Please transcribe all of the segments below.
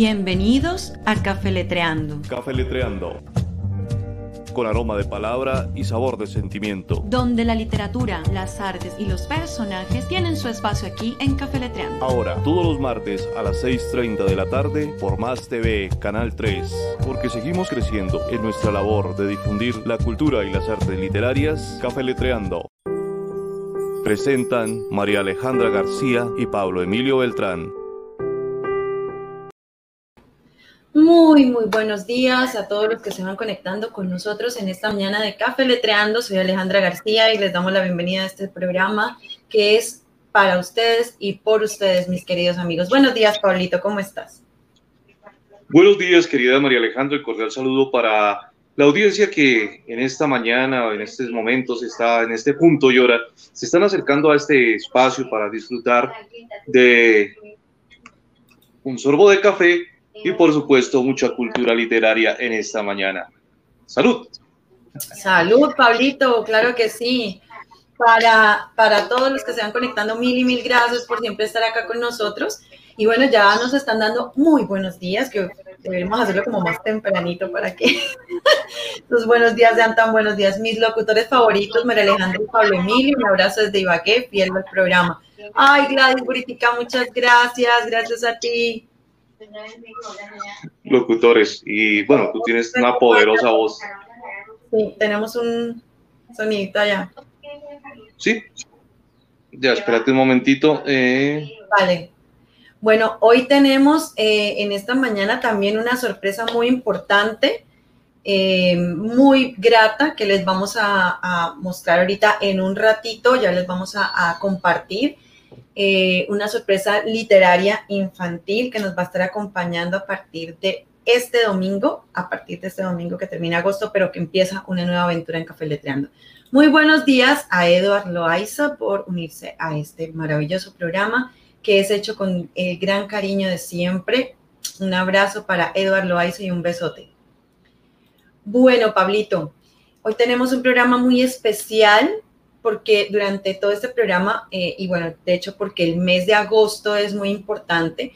Bienvenidos a Café Letreando. Café Letreando. Con aroma de palabra y sabor de sentimiento. Donde la literatura, las artes y los personajes tienen su espacio aquí en Café Letreando. Ahora, todos los martes a las 6.30 de la tarde por Más TV, Canal 3. Porque seguimos creciendo en nuestra labor de difundir la cultura y las artes literarias. Café Letreando. Presentan María Alejandra García y Pablo Emilio Beltrán. Muy, muy buenos días a todos los que se van conectando con nosotros en esta mañana de Café Letreando. Soy Alejandra García y les damos la bienvenida a este programa que es para ustedes y por ustedes, mis queridos amigos. Buenos días, Pablito, ¿cómo estás? Buenos días, querida María Alejandra, y cordial saludo para la audiencia que en esta mañana en estos momentos está en este punto y hora, se están acercando a este espacio para disfrutar de un sorbo de café y por supuesto mucha cultura literaria en esta mañana. Salud. Salud, Pablito, claro que sí. Para, para todos los que se van conectando, mil y mil gracias por siempre estar acá con nosotros. Y bueno, ya nos están dando muy buenos días, que deberíamos hacerlo como más tempranito para que los buenos días sean tan buenos días. Mis locutores favoritos, María Alejandro y Pablo Emilio, un abrazo desde Ibagué, fiel al programa. Ay, Gladys Buritica, muchas gracias, gracias a ti locutores. Y bueno, tú tienes una poderosa voz. Sí, tenemos un sonidito allá. Sí. Ya, espérate un momentito. Eh. Vale. Bueno, hoy tenemos eh, en esta mañana también una sorpresa muy importante, eh, muy grata, que les vamos a, mostrar ahorita en un ratito, ya les vamos a compartir. Eh, una sorpresa literaria infantil que nos va a estar acompañando a partir de este domingo, a partir de este domingo que termina agosto, pero que empieza una nueva aventura en Café Letreando. Muy buenos días a Eduard Loaiza por unirse a este maravilloso programa que es hecho con el gran cariño de siempre. Un abrazo para Eduard Loaiza y un besote. Bueno, Pablito, hoy tenemos un programa muy especial porque durante todo este programa, eh, y bueno, de hecho porque el mes de agosto es muy importante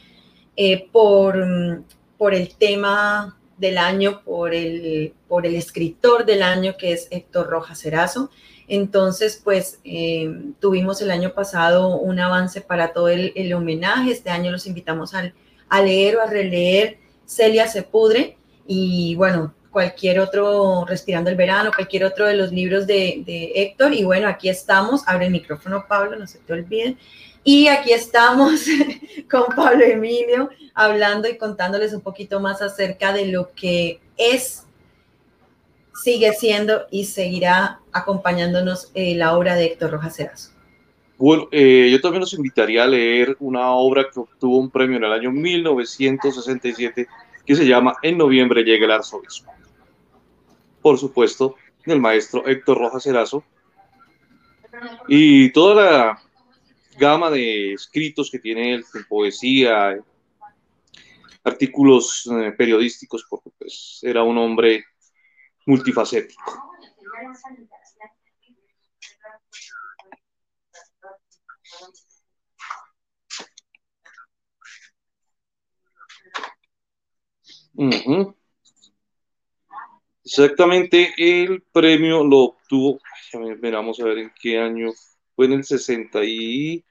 eh, por, mm, por el tema del año, por el, por el escritor del año que es Héctor Rojas Erazo. Entonces, pues eh, tuvimos el año pasado un avance para todo el, el homenaje. Este año los invitamos a, a leer o a releer Celia Sepudre. Y bueno, cualquier otro, Respirando el Verano, cualquier otro de los libros de, Héctor. Y bueno, aquí estamos. Abre el micrófono, Pablo, no se te olvide. Y aquí estamos con Pablo Emilio hablando y contándoles un poquito más acerca de lo que es, sigue siendo y seguirá acompañándonos eh, la obra de Héctor Rojas Erazo. Bueno, eh, yo también los invitaría a leer una obra que obtuvo un premio en el año 1967 que se llama En noviembre llega el arzobispo por supuesto, del maestro Héctor Rojas Erazo, y toda la gama de escritos que tiene él, poesía, artículos eh, periodísticos, porque pues, era un hombre multifacético. Exactamente, el premio lo obtuvo, vamos a ver en qué año, fue en el 60 y,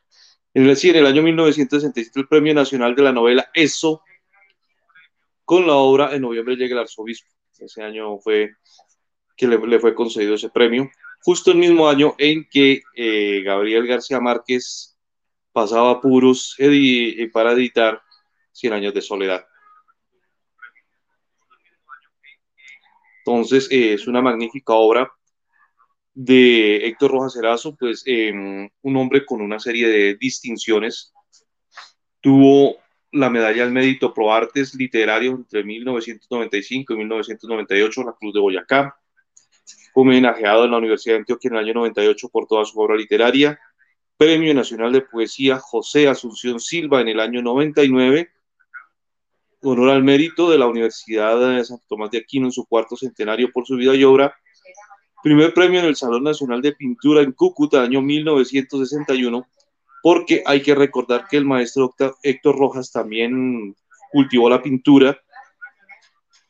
en el, año 1967, el Premio Nacional de la Novela Eso, con la obra En noviembre llega el arzobispo. Ese año fue que le, fue concedido ese premio, justo el mismo año en que eh, Gabriel García Márquez pasaba puros para editar Cien años de soledad. Entonces, eh, es una magnífica obra de Héctor Rojas Erazo, pues em, un hombre con una serie de distinciones. Tuvo la medalla al mérito pro artes literarios entre 1995 y 1998 la Cruz de Boyacá. Fue homenajeado en la Universidad de Antioquia en el año 98 por toda su obra literaria. Premio Nacional de Poesía José Asunción Silva en el año 99 honor al mérito de la Universidad de Santo Tomás de Aquino en su cuarto centenario por su vida y obra. Primer premio en el Salón Nacional de Pintura en Cúcuta, año 1961, porque hay que recordar que el maestro Héctor Rojas también cultivó la pintura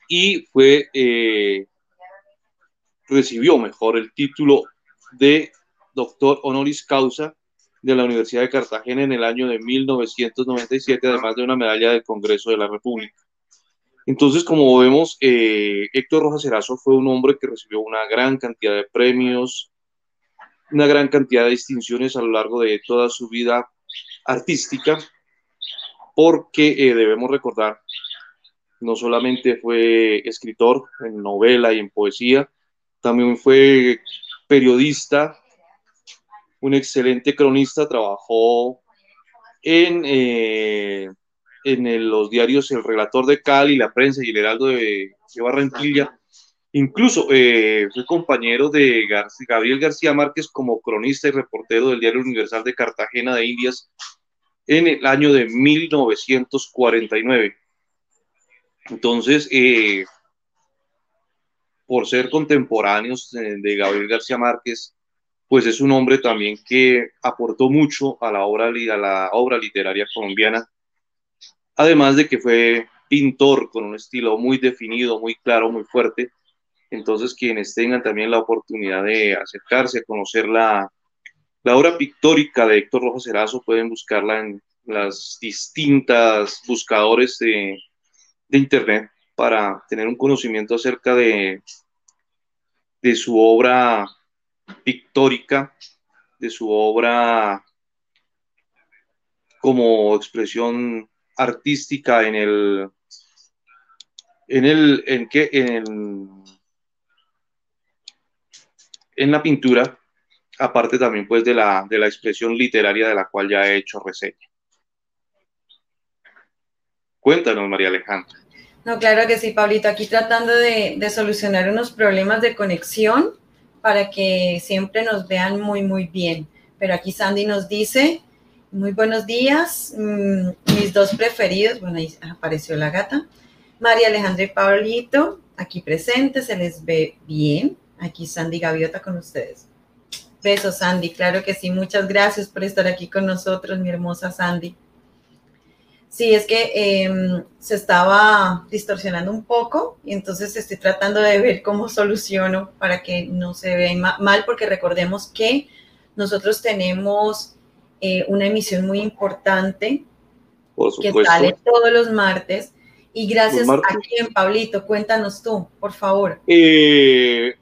y fue, eh, recibió mejor el título de doctor honoris causa de la Universidad de Cartagena en el año de 1997, además de una medalla del Congreso de la República. Entonces, como vemos, eh, Héctor Rojas Erazo fue un hombre que recibió una gran cantidad de premios, una gran cantidad de distinciones a lo largo de toda su vida artística, porque eh, debemos recordar, no solamente fue escritor en novela y en poesía, también fue periodista, un excelente cronista, trabajó en, eh, en los diarios El Relator de Cali, La Prensa y El Heraldo de, Barranquilla. Incluso eh, fue compañero de Gabriel García Márquez como cronista y reportero del Diario Universal de Cartagena de Indias en el año de 1949. Entonces, eh, por ser contemporáneos de Gabriel García Márquez, pues es un hombre también que aportó mucho a la obra, a la obra literaria colombiana, además de que fue pintor con un estilo muy definido, muy claro, muy fuerte. Entonces, quienes tengan también la oportunidad de acercarse a conocer la, la obra pictórica de Héctor Rojas Erazo, pueden buscarla en las distintas buscadores de, de Internet para tener un conocimiento acerca de, de su obra pictórica, de su obra como expresión artística en el en el en que en, en la pintura aparte también pues de la de la expresión literaria de la cual ya he hecho reseña. Cuéntanos María Alejandra. No claro que sí Pablito. Aquí tratando de, de solucionar unos problemas de conexión para que siempre nos vean muy, muy bien. Pero aquí Sandy nos dice, muy buenos días, mm, mis dos preferidos, bueno, ahí apareció la gata, María Alejandra y Pablito, aquí presentes, se les ve bien. Aquí Sandy Gaviota con ustedes. Besos, Sandy, claro que sí, muchas gracias por estar aquí con nosotros, mi hermosa Sandy. Sí, es que em, se estaba distorsionando un poco y entonces estoy tratando de ver cómo soluciono para que no se vea mal, porque recordemos que nosotros tenemos eh, una emisión muy importante que sale todos los martes. Y gracias a quien, Pablito, cuéntanos tú, por favor. Eh,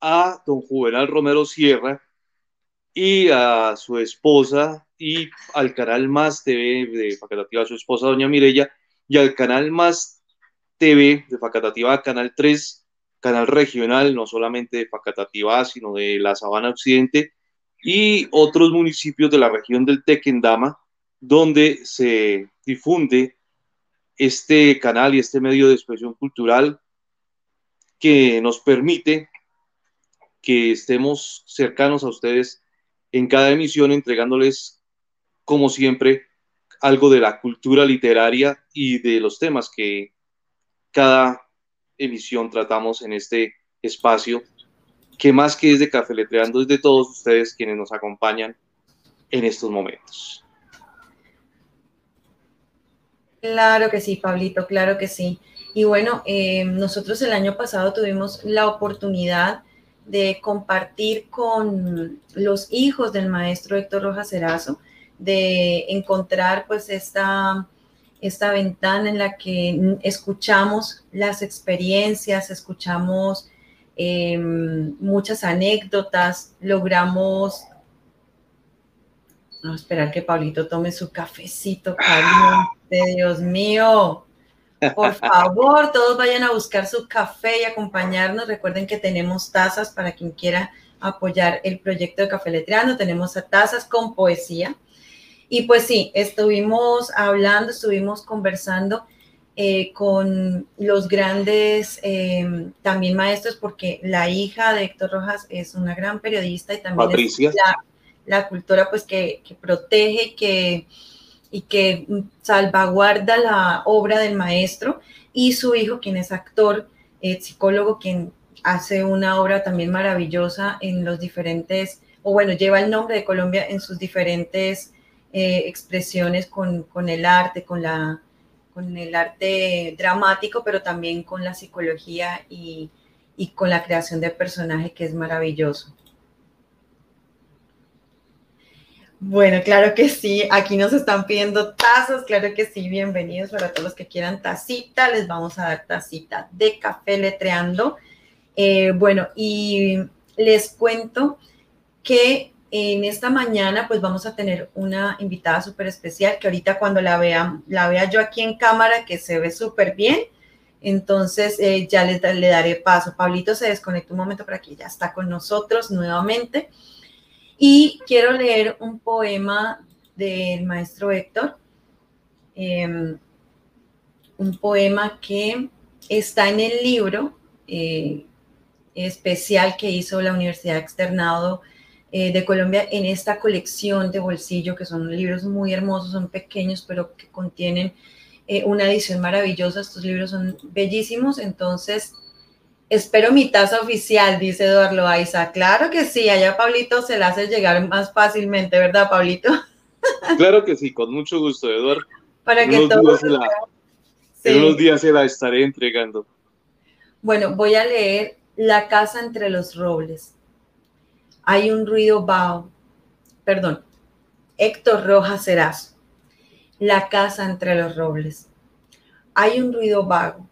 a don Juvenal Romero Sierra y a su esposa y al canal Más TV de Facatativa, su esposa doña Mirella, y al canal Más TV de Facatativa, Canal 3, canal regional, no solamente de Facatativa, sino de la Sabana Occidente, y otros municipios de la región del Tequendama, donde se difunde este canal y este medio de expresión cultural que nos permite que estemos cercanos a ustedes en cada emisión entregándoles como siempre, algo de la cultura literaria y de los temas que cada emisión tratamos en este espacio, que más que es de Cafeletreando, es de todos ustedes quienes nos acompañan en estos momentos. Claro que sí, Pablito, claro que sí. Y bueno, eh, nosotros el año pasado tuvimos la oportunidad de compartir con los hijos del maestro Héctor Rojas Erazo de encontrar pues esta, esta ventana en la que escuchamos las experiencias, escuchamos em, muchas anécdotas, logramos... No, esperar que Pablito tome su cafecito caliente, Dios mío. Por favor, todos vayan a buscar su café y acompañarnos. Recuerden que tenemos tazas para quien quiera apoyar el proyecto de Café Letreando. Tenemos tazas con poesía y pues sí, estuvimos hablando, estuvimos conversando eh, con los grandes eh, también maestros, porque la hija de Héctor Rojas es una gran periodista y también es la, cultura pues que, protege que, y que salvaguarda la obra del maestro y su hijo, quien es actor, eh, psicólogo, quien hace una obra también maravillosa en los diferentes, o bueno, lleva el nombre de Colombia en sus diferentes eh, expresiones con, el arte, con la, con el arte dramático, pero también con la psicología y, y con la creación de personaje que es maravilloso. Bueno, claro que sí. Aquí nos están pidiendo tazas, claro que sí. Bienvenidos para todos los que quieran tacita. Les vamos a dar tacita de café letreando. Eh, bueno, y les cuento que en esta mañana pues vamos a tener una invitada súper especial que ahorita cuando la vea, la vea yo aquí en cámara que se ve súper bien. Entonces eh, ya le, le daré paso. Pablito se desconecta un momento para que ya está con nosotros nuevamente. Y quiero leer un poema del maestro Héctor, em, un poema que está en el libro eh, especial que hizo la Universidad Externado eh, de Colombia en esta colección de bolsillo, que son libros muy hermosos, son pequeños, pero que contienen eh, una edición maravillosa. Estos libros son bellísimos, entonces Espero mi taza oficial, dice Eduardo Loaiza. Claro que sí, allá Pablito se la hace llegar más fácilmente, ¿verdad, Pablito? Claro que sí, con mucho gusto, Eduardo. Para que todos. En unos días se la estaré entregando. Bueno, voy a leer La casa entre los robles. Hay un ruido vago. Perdón. Héctor Rojas Serazo. La casa entre los robles. Hay un ruido vago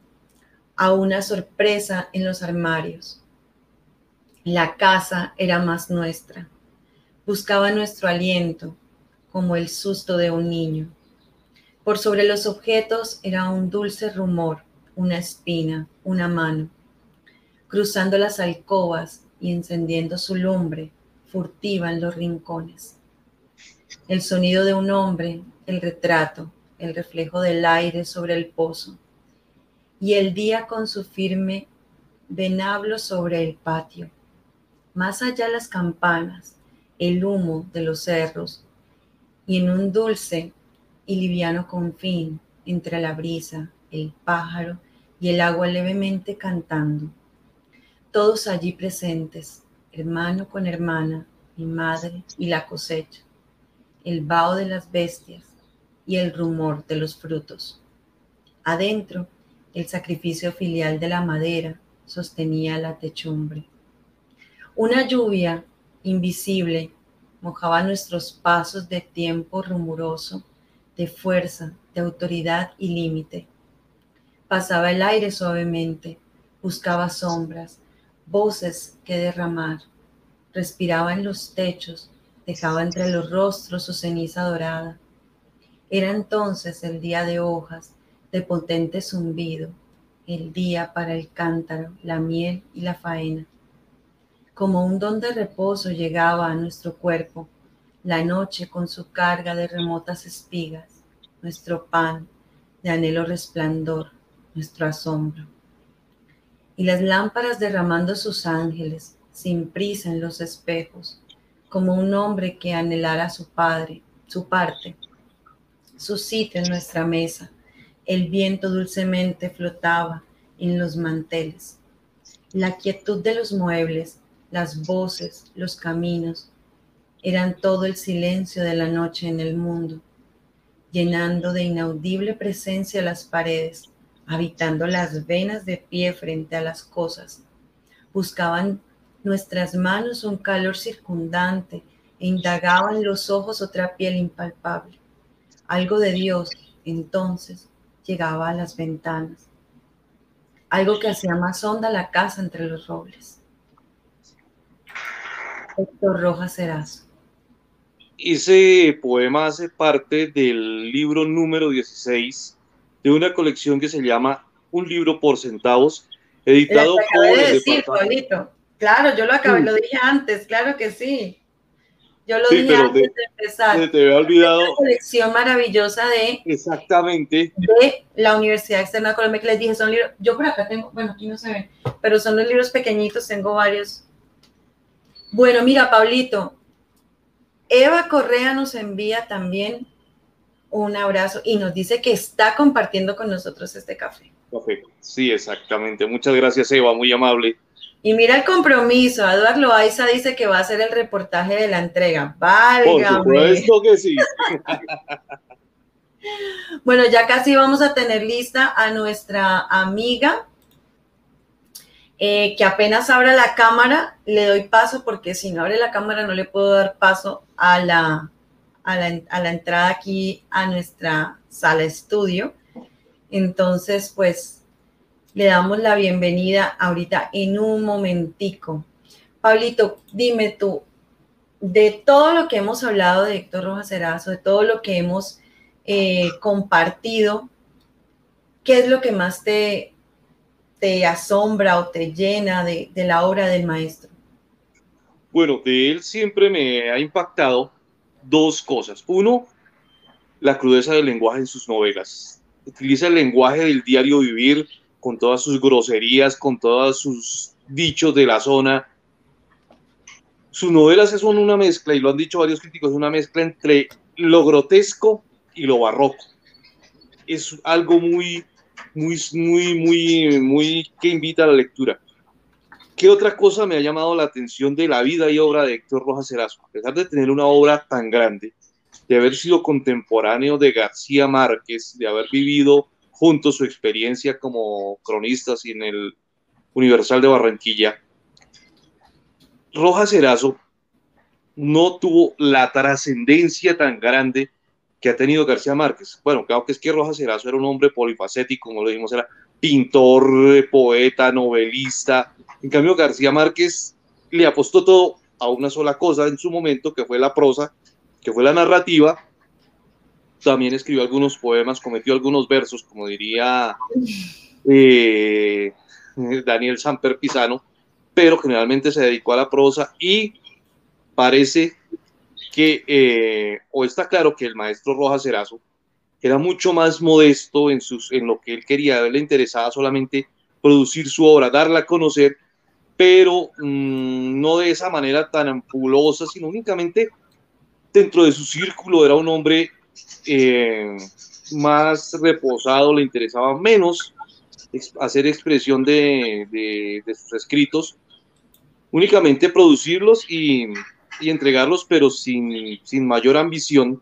a una sorpresa en los armarios. La casa era más nuestra. Buscaba nuestro aliento, como el susto de un niño. Por sobre los objetos era un dulce rumor, una espina, una mano. Cruzando las alcobas y encendiendo su lumbre, furtiva en los rincones. El sonido de un hombre, el retrato, el reflejo del aire sobre el pozo y el día con su firme venablo sobre el patio. Más allá las campanas, el humo de los cerros, y en un dulce y liviano confín entre la brisa, el pájaro y el agua levemente cantando. Todos allí presentes, hermano con hermana, mi madre y la cosecha, el vaho de las bestias y el rumor de los frutos. Adentro, el sacrificio filial de la madera sostenía la techumbre. Una lluvia invisible mojaba nuestros pasos de tiempo rumoroso, de fuerza, de autoridad y límite. Pasaba el aire suavemente, buscaba sombras, voces que derramar, respiraba en los techos, dejaba entre los rostros su ceniza dorada. Era entonces el día de hojas, de potente zumbido, el día para el cántaro, la miel y la faena. Como un don de reposo llegaba a nuestro cuerpo, la noche con su carga de remotas espigas, nuestro pan de anhelo resplandor, nuestro asombro. Y las lámparas derramando sus ángeles, sin prisa en los espejos, como un hombre que anhelara su padre, su parte, su sitio en nuestra mesa, el viento dulcemente flotaba en los manteles. La quietud de los muebles, las voces, los caminos, eran todo el silencio de la noche en el mundo, llenando de inaudible presencia las paredes, habitando las venas de pie frente a las cosas. Buscaban nuestras manos un calor circundante e indagaban los ojos otra piel impalpable. Algo de Dios, entonces, llegaba a las ventanas, algo que hacía más honda la casa entre los robles. Héctor Rojas Serazo. Ese poema hace parte del libro número 16 de una colección que se llama Un libro por centavos, editado por el Claro, yo lo acabé, lo dije antes, claro que sí. Yo lo dije antes de, empezar. te había olvidado. Una colección maravillosa de. Exactamente. De la Universidad Externa de Colombia, que les dije, son libros. Yo por acá tengo, bueno, aquí no se ven, pero son los libros pequeñitos, tengo varios. Bueno, mira, Pablito. Eva Correa nos envía también un abrazo y nos dice que está compartiendo con nosotros este café. Café, sí, exactamente. Muchas gracias, Eva, muy amable. Y mira el compromiso. Eduardo Loaiza dice que va a hacer el reportaje de la entrega. Válgame. Por supuesto que sí. Bueno, ya casi vamos a tener lista a nuestra amiga, eh, que apenas abra la cámara, le doy paso, porque si no abre la cámara no le puedo dar paso a la, a la, a la entrada aquí a nuestra sala estudio. Entonces, pues le damos la bienvenida ahorita en un momentico. Pablito, dime tú, de todo lo que hemos hablado de Héctor Rojas Erazo, de todo lo que hemos eh, compartido, ¿qué es lo que más te, te asombra o te llena de, de la obra del maestro? Bueno, de él siempre me ha impactado dos cosas. Uno, la crudeza del lenguaje en sus novelas. Utiliza el lenguaje del diario vivir con todas sus groserías, con todos sus dichos de la zona. Sus novelas son una mezcla, y lo han dicho varios críticos, una mezcla entre lo grotesco y lo barroco. Es algo muy, muy, muy, muy, muy que invita a la lectura. ¿Qué otra cosa me ha llamado la atención de la vida y obra de Héctor Rojas Erazo? A pesar de tener una obra tan grande, de haber sido contemporáneo de García Márquez, de haber vivido junto su experiencia como cronista en el Universal de Barranquilla, Rojas Erazo no tuvo la trascendencia tan grande que ha tenido García Márquez. Bueno, claro que es que Rojas Erazo era un hombre polifacético, como lo dijimos, era pintor, poeta, novelista. En cambio, García Márquez le apostó todo a una sola cosa en su momento, que fue la prosa, que fue la narrativa. También escribió algunos poemas, cometió algunos versos, como diría eh, Daniel Samper Pisano, pero generalmente se dedicó a la prosa y parece que, eh, o está claro que el maestro Rojas Cerazo era mucho más modesto en, sus, en lo que él quería, le interesaba solamente producir su obra, darla a conocer, pero mmm, no de esa manera tan ampulosa, sino únicamente dentro de su círculo era un hombre eh, más reposado, le interesaba menos hacer expresión de, sus escritos, únicamente producirlos y, entregarlos, pero sin, sin mayor ambición.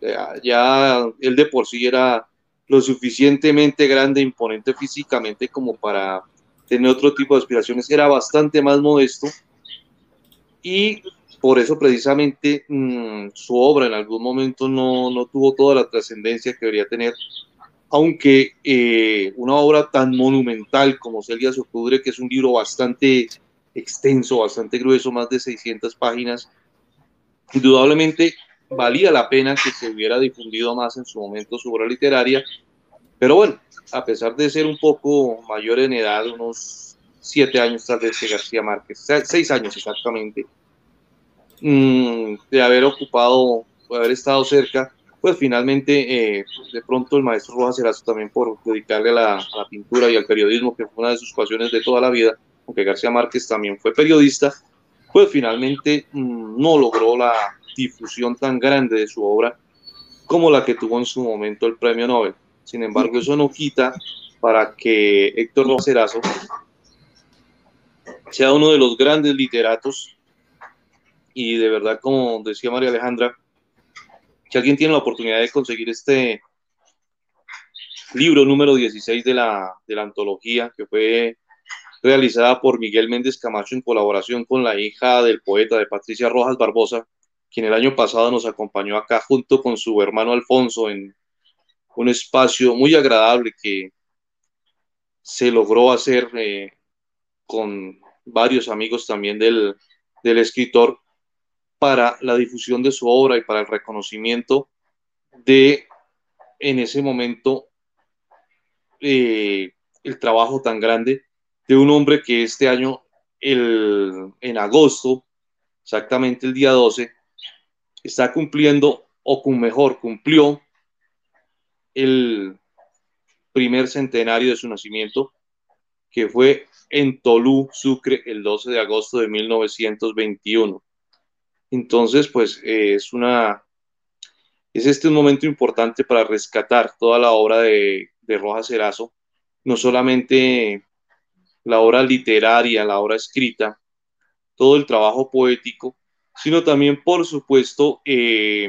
Ya, ya, él de por sí era lo suficientemente grande, imponente físicamente como para tener otro tipo de aspiraciones. Era bastante más modesto y por eso precisamente mmm, su obra en algún momento no, no tuvo toda la trascendencia que debería tener, aunque eh, una obra tan monumental como Celia Socudre, que es un libro bastante extenso, bastante grueso, más de 600 páginas. Indudablemente valía la pena que se hubiera difundido más en su momento su obra literaria, pero bueno, a pesar de ser un poco mayor en edad, unos siete años tal vez de García Márquez, seis años exactamente, mmm, de haber ocupado, de haber estado cerca, pues finalmente eh, de pronto el maestro Rojas Erazo también por dedicarle a la, pintura y al periodismo, que fue una de sus pasiones de toda la vida, aunque García Márquez también fue periodista, pues finalmente mmm, no logró la difusión tan grande de su obra como la que tuvo en su momento el premio Nobel. Sin embargo, eso no quita para que Héctor Roserazo sea uno de los grandes literatos y de verdad, como decía María Alejandra, si alguien tiene la oportunidad de conseguir este libro número 16 de la, de la antología, que fue realizada por Miguel Méndez Camacho en colaboración con la hija del poeta de Patricia Rojas Barbosa, quien el año pasado nos acompañó acá junto con su hermano Alfonso en un espacio muy agradable que se logró hacer eh, con varios amigos también del, del, escritor para la difusión de su obra y para el reconocimiento de, en ese momento, eh, el trabajo tan grande de un hombre que este año, el, en agosto, exactamente el día 12, está cumpliendo, o mejor, cumplió el primer centenario de su nacimiento, que fue en Tolú, Sucre, el 12 de agosto de 1921. Entonces, pues es una, es este un momento importante para rescatar toda la obra de, de Rojas Cerazo, no solamente la obra literaria, la obra escrita, todo el trabajo poético, sino también, por supuesto, eh,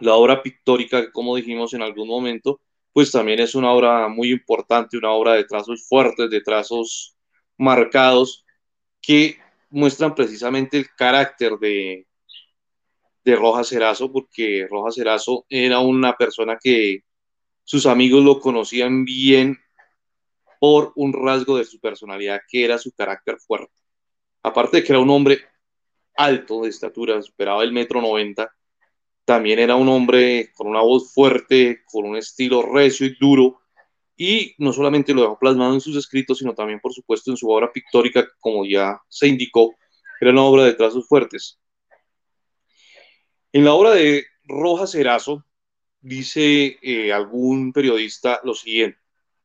La obra pictórica, como dijimos en algún momento, pues también es una obra muy importante, una obra de trazos fuertes, de trazos marcados, que muestran precisamente el carácter de, de Rojas Cerazo, porque Rojas Cerazo era una persona que sus amigos lo conocían bien por un rasgo de su personalidad, que era su carácter fuerte. Aparte de que era un hombre alto de estatura, superaba el metro noventa, también era un hombre con una voz fuerte, con un estilo recio y duro, y no solamente lo dejó plasmado en sus escritos, sino también, por supuesto, en su obra pictórica, como ya se indicó, era una obra de trazos fuertes. En la obra de Rojas Erazo, dice eh, algún periodista lo siguiente,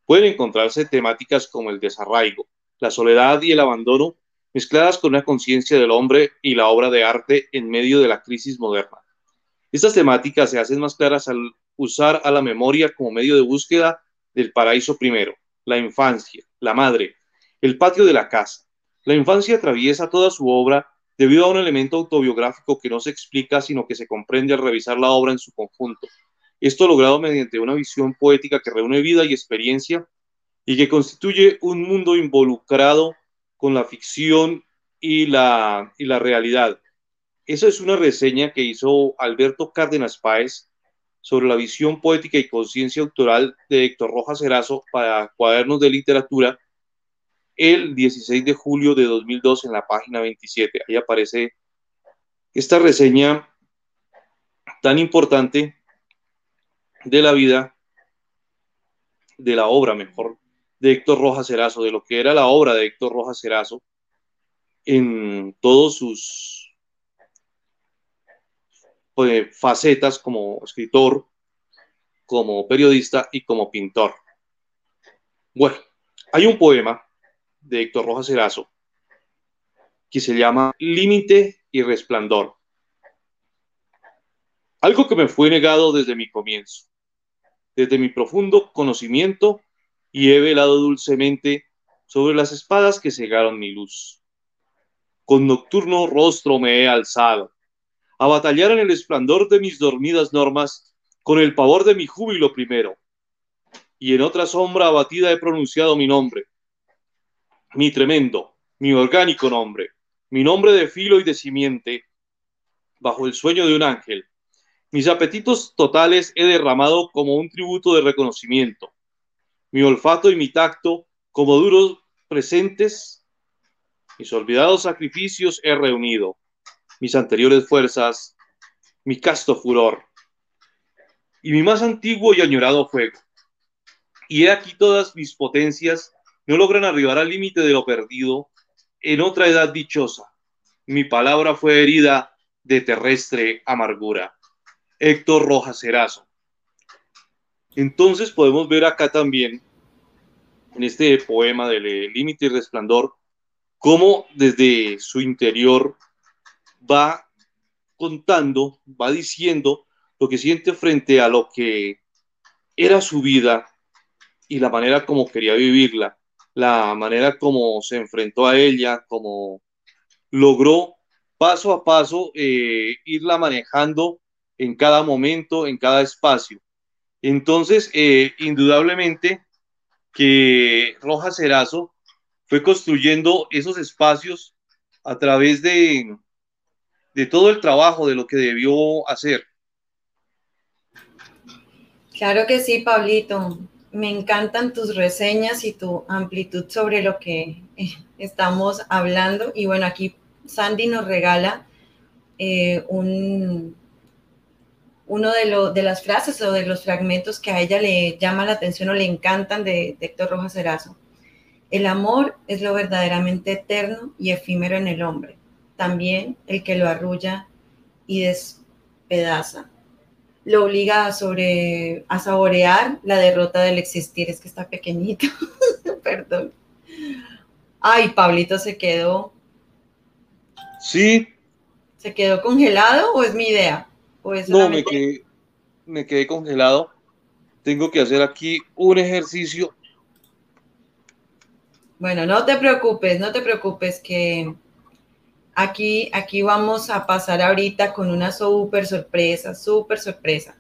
pueden encontrarse temáticas como el desarraigo, la soledad y el abandono, mezcladas con una conciencia del hombre y la obra de arte en medio de la crisis moderna. Estas temáticas se hacen más claras al usar a la memoria como medio de búsqueda del paraíso primero, la infancia, la madre, el patio de la casa. La infancia atraviesa toda su obra debido a un elemento autobiográfico que no se explica, sino que se comprende al revisar la obra en su conjunto. Esto logrado mediante una visión poética que reúne vida y experiencia y que constituye un mundo involucrado con la ficción y la, y la realidad, esa es una reseña que hizo Alberto Cárdenas Páez sobre la visión poética y conciencia autoral de Héctor Rojas Erazo para Cuadernos de Literatura el 16 de julio de 2002 en la página 27. Ahí aparece esta reseña tan importante de la vida, de la obra mejor, de Héctor Rojas Erazo, de lo que era la obra de Héctor Rojas Erazo en todos sus pues, facetas como escritor, como periodista y como pintor. Bueno, hay un poema de Héctor Rojas Erazo que se llama Límite y Resplandor. Algo que me fue negado desde mi comienzo, desde mi profundo conocimiento y he velado dulcemente sobre las espadas que cegaron mi luz. Con nocturno rostro me he alzado a batallar en el esplendor de mis dormidas normas, con el pavor de mi júbilo primero. Y en otra sombra abatida he pronunciado mi nombre, mi tremendo, mi orgánico nombre, mi nombre de filo y de simiente, bajo el sueño de un ángel. Mis apetitos totales he derramado como un tributo de reconocimiento. Mi olfato y mi tacto como duros presentes, mis olvidados sacrificios he reunido mis anteriores fuerzas, mi casto furor y mi más antiguo y añorado fuego. Y he aquí todas mis potencias no logran arribar al límite de lo perdido en otra edad dichosa. Mi palabra fue herida de terrestre amargura. Héctor Rojas Erazo. Entonces podemos ver acá también, en este poema del límite y resplandor, cómo desde su interior va contando, va diciendo lo que siente frente a lo que era su vida y la manera como quería vivirla, la manera como se enfrentó a ella, como logró paso a paso eh, irla manejando en cada momento, en cada espacio. Entonces, eh, indudablemente que Rojas Cerazo fue construyendo esos espacios a través de, de todo el trabajo, de lo que debió hacer. Claro que sí, Pablito. Me encantan tus reseñas y tu amplitud sobre lo que eh, estamos hablando. Y bueno, aquí Sandy nos regala eh, un, uno de, de, las frases o de los fragmentos que a ella le llama la atención o le encantan de, de Héctor Rojas Erazo. El amor es lo verdaderamente eterno y efímero en el hombre también el que lo arrulla y despedaza. Lo obliga a, sobre, a saborear la derrota del existir. Es que está pequeñito. Perdón. Ay, Pablito se quedó. Sí. ¿Se quedó congelado o es mi idea? no, me quedé, me quedé congelado. Tengo que hacer aquí un ejercicio. Bueno, no te preocupes, no te preocupes que Aquí, aquí vamos a pasar ahorita con una súper sorpresa, súper sorpresa.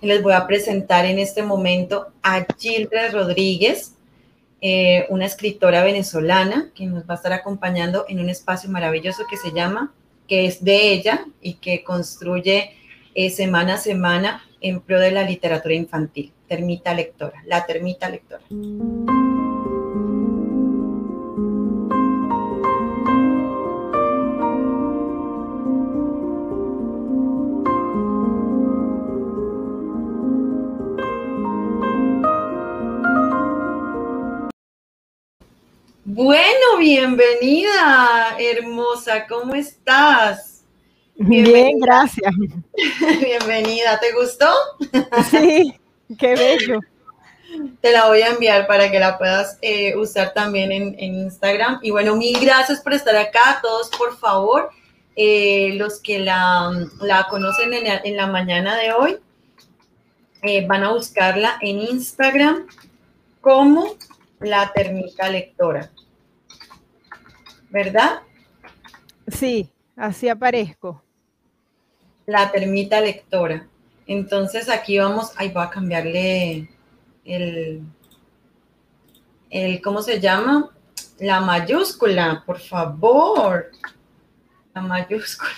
Les voy a presentar en este momento a Gildred Rodríguez, eh, una escritora venezolana que nos va a estar acompañando en un espacio maravilloso que se llama, que es de ella y que construye eh, semana a semana en pro de la literatura infantil. Termita lectora, la termita lectora. Bueno, bienvenida, hermosa, ¿cómo estás? Bien, gracias. Bienvenida, ¿te gustó? Sí, qué bello. Te la voy a enviar para que la puedas eh, usar también en, Instagram. Y bueno, mil gracias por estar acá. Todos, por favor, eh, los que la, conocen en, la mañana de hoy, eh, van a buscarla en Instagram como la termita lectora. ¿verdad? Sí, así aparezco. La termita lectora. Entonces aquí vamos, ahí voy a cambiarle el, el, ¿cómo se llama? La mayúscula, por favor. La mayúscula.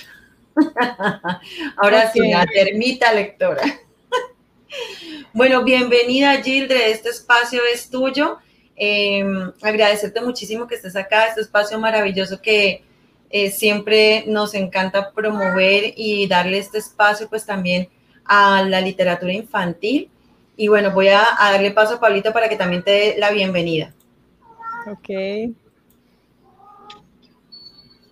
Ahora sí, la termita lectora. bueno, bienvenida Gildre, este espacio es tuyo. Em, agradecerte muchísimo que estés acá, este espacio maravilloso que eh, siempre nos encanta promover y darle este espacio pues también a la literatura infantil. Y bueno, voy a, darle paso a Pablito para que también te dé la bienvenida. Ok.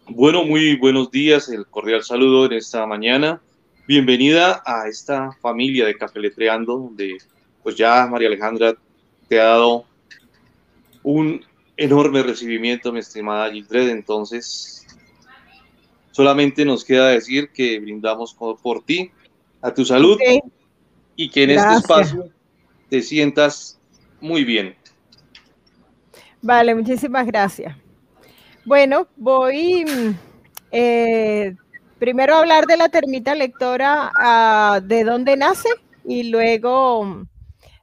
Bueno, muy buenos días, el cordial saludo en esta mañana. Bienvenida a esta familia de Café Letreando, donde pues ya María Alejandra te ha dado un enorme recibimiento, mi estimada Gildred. Entonces, solamente nos queda decir que brindamos por ti, a tu salud y que en este espacio te sientas muy bien. Vale, muchísimas gracias. Bueno, voy eh, primero a hablar de la termita lectora, ah, de dónde nace y luego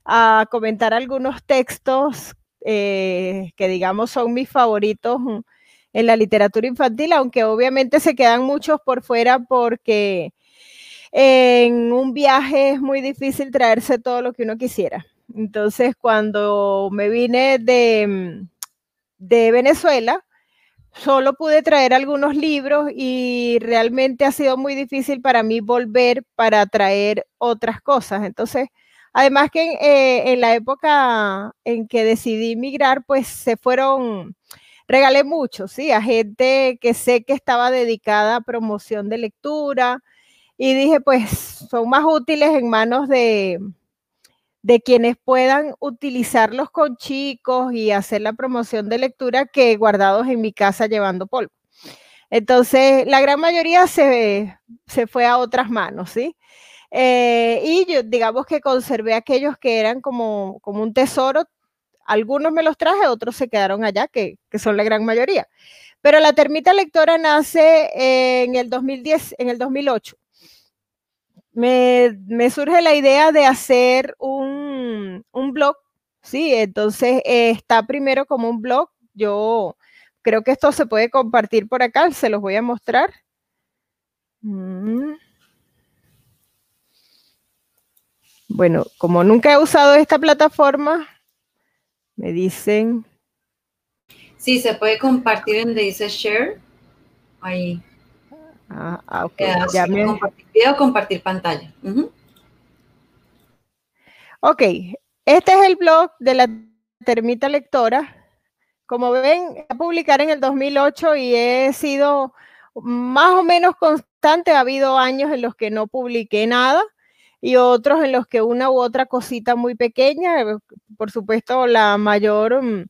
a comentar algunos textos eh, que digamos son mis favoritos en la literatura infantil, aunque obviamente se quedan muchos por fuera porque en un viaje es muy difícil traerse todo lo que uno quisiera. Entonces, cuando me vine de, de Venezuela, solo pude traer algunos libros y realmente ha sido muy difícil para mí volver para traer otras cosas. Entonces, Además que eh, en la época en que decidí migrar, pues se fueron, regalé mucho, ¿sí? A gente que sé que estaba dedicada a promoción de lectura y dije, pues son más útiles en manos de, de quienes puedan utilizarlos con chicos y hacer la promoción de lectura que guardados en mi casa llevando polvo. Entonces, la gran mayoría se, se fue a otras manos, ¿sí? Eh, y yo, digamos que conservé aquellos que eran como, como un tesoro. Algunos me los traje, otros se quedaron allá, que, que son la gran mayoría. Pero la termita lectora nace en el 2010, en el 2008. Me, me surge la idea de hacer un, un blog, ¿sí? Entonces eh, está primero como un blog. Yo creo que esto se puede compartir por acá, se los voy a mostrar. Mm. Bueno, como nunca he usado esta plataforma, me dicen. Sí, se puede compartir en donde dice share. Ahí. Ah, ah ok. Ya me... Compartir video, compartir pantalla. Ok, este es el blog de la termita lectora. Como ven, a publicar en el 2008 y he sido más o menos constante. Ha habido años en los que no publiqué nada y otros en los que una u otra cosita muy pequeña, eh, por supuesto la mayor mm,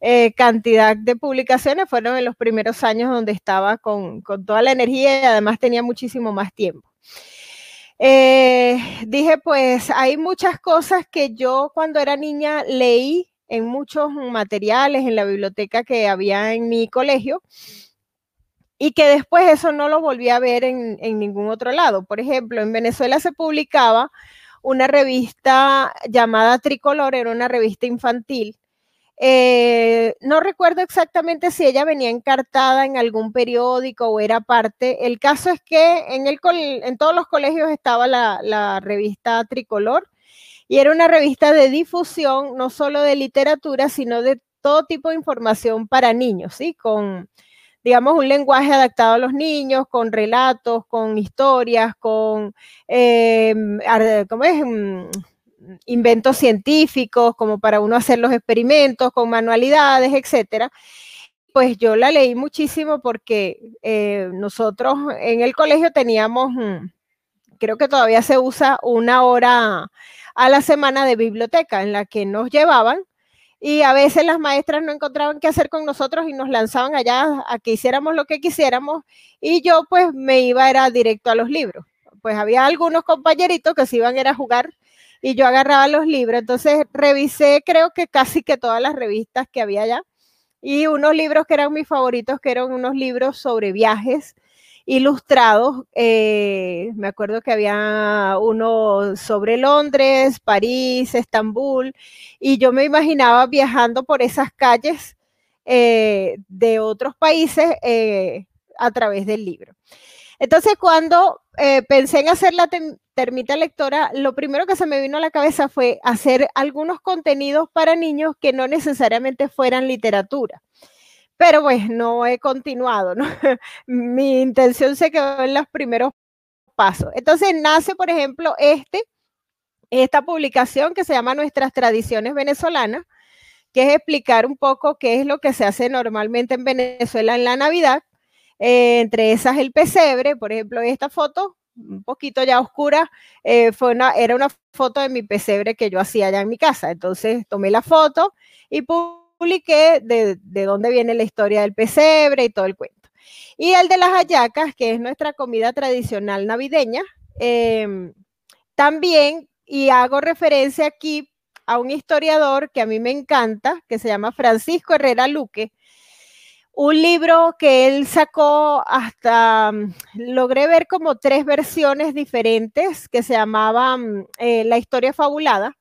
eh, cantidad de publicaciones fueron en los primeros años donde estaba con, toda la energía y además tenía muchísimo más tiempo. Eh, dije, pues hay muchas cosas que yo cuando era niña leí en muchos materiales en la biblioteca que había en mi colegio y que después eso no lo volví a ver en, en ningún otro lado. Por ejemplo, en Venezuela se publicaba una revista llamada Tricolor, era una revista infantil. Eh, no recuerdo exactamente si ella venía encartada en algún periódico o era parte. El caso es que en, el, en todos los colegios estaba la, la revista Tricolor y era una revista de difusión no solo de literatura, sino de todo tipo de información para niños, ¿sí? Con, digamos, un lenguaje adaptado a los niños, con relatos, con historias, con, eh, ¿cómo es? Mm, inventos científicos, como para uno hacer los experimentos, con manualidades, etcétera. Pues yo la leí muchísimo porque eh, nosotros en el colegio teníamos, mm, creo que todavía se usa una hora a la semana de biblioteca en la que nos llevaban y a veces las maestras no encontraban qué hacer con nosotros y nos lanzaban allá a que hiciéramos lo que quisiéramos y yo pues me iba era directo a los libros. Pues había algunos compañeritos que se iban era a jugar y yo agarraba los libros, entonces revisé creo que casi que todas las revistas que había allá y unos libros que eran mis favoritos, que eran unos libros sobre viajes ilustrados. Eh, me acuerdo que había uno sobre Londres, París, Estambul, y yo me imaginaba viajando por esas calles eh, de otros países eh, a través del libro. Entonces, cuando pensé en hacer la termita lectora, lo primero que se me vino a la cabeza fue hacer algunos contenidos para niños que no necesariamente fueran literatura pero pues no he continuado, ¿no? Mi intención se quedó en los primeros pasos. Entonces nace, por ejemplo, este, esta publicación que se llama Nuestras Tradiciones Venezolanas, que es explicar un poco qué es lo que se hace normalmente en Venezuela en la Navidad. Eh, entre esas el pesebre, por ejemplo, esta foto, un poquito ya oscura, eh, fue era una foto de mi pesebre que yo hacía allá en mi casa. Entonces tomé la foto y publiqué de, dónde viene la historia del pesebre y todo el cuento. Y el de las hallacas, que es nuestra comida tradicional navideña, em, también, y hago referencia aquí a un historiador que a mí me encanta, que se llama Francisco Herrera Luque, un libro que él sacó hasta, mm, logré ver como tres versiones diferentes que se llamaban eh, La historia fabulada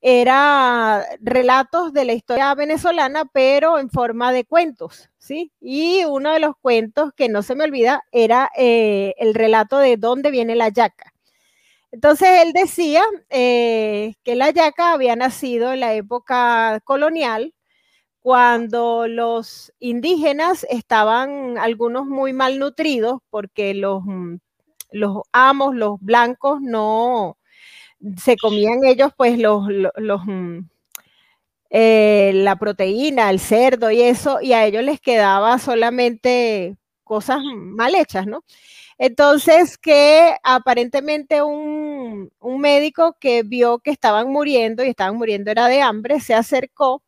era relatos de la historia venezolana, pero en forma de cuentos, ¿sí? Y uno de los cuentos que no se me olvida era eh, el relato de dónde viene la yaca. Entonces él decía eh, que la yaca había nacido en la época colonial, cuando los indígenas estaban algunos muy malnutridos porque los, mm, los amos, los blancos, no, se comían ellos pues los, los, mm, eh, la proteína, el cerdo y eso, y a ellos les quedaba solamente cosas mal hechas, ¿no? Entonces que aparentemente un, un, médico que vio que estaban muriendo y estaban muriendo era de hambre, se acercó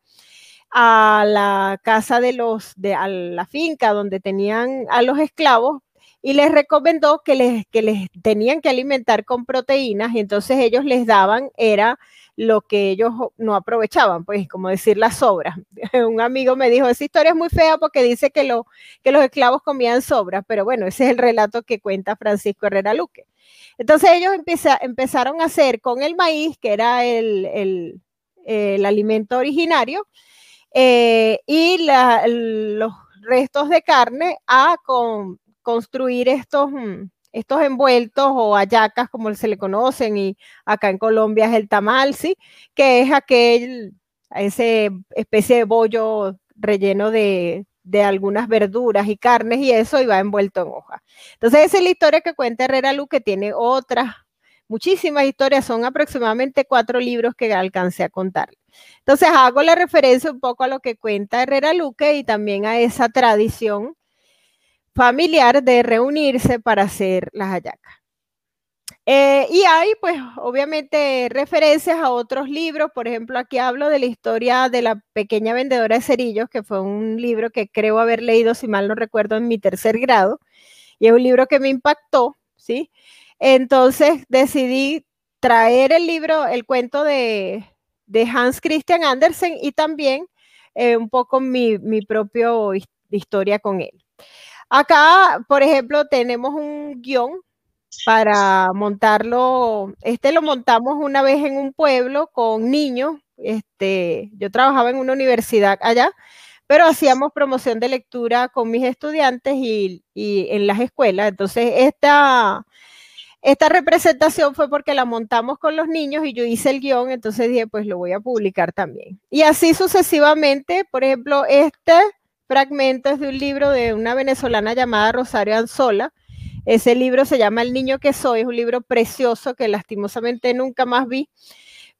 a la casa de los, de a la finca donde tenían a los esclavos y les recomendó que les, que les tenían que alimentar con proteínas y entonces ellos les daban, era lo que ellos no aprovechaban, pues como decir las sobras. Un amigo me dijo, esa historia es muy fea porque dice que, lo, que los esclavos comían sobras, pero bueno, ese es el relato que cuenta Francisco Herrera Luque. Entonces ellos empezaron a hacer con el maíz, que era el, el, alimento originario, eh, y los restos de carne a con construir estos, mm, estos envueltos o ayacas, como se le conocen, y acá en Colombia es el tamal, ¿sí? Que es aquel, ese especie de bollo relleno de, de algunas verduras y carnes y eso, y va envuelto en hoja. Entonces, esa es la historia que cuenta Herrera Lu, que tiene otras, muchísimas historias, son aproximadamente cuatro libros que alcancé a contar. Entonces, hago la referencia un poco a lo que cuenta Herrera Luque y también a esa tradición familiar de reunirse para hacer las hallacas. Eh, y hay, pues, obviamente, referencias a otros libros. Por ejemplo, aquí hablo de la historia de la pequeña vendedora de cerillos, que fue un libro que creo haber leído, si mal no recuerdo, en mi tercer grado. Y es un libro que me impactó, ¿sí? Entonces decidí traer el libro, el cuento de, Hans Christian Andersen y también eh, un poco mi, mi propia historia con él. Acá, por ejemplo, tenemos un guion para montarlo. Este lo montamos una vez en un pueblo con niños. Este, yo trabajaba en una universidad allá, pero hacíamos promoción de lectura con mis estudiantes y, en las escuelas. Entonces, esta, esta representación fue porque la montamos con los niños y yo hice el guion, entonces dije, pues lo voy a publicar también. Y así sucesivamente, por ejemplo, este fragmento es de un libro de una venezolana llamada Rosario Anzola. Ese libro se llama El niño que soy, es un libro precioso que lastimosamente nunca más vi,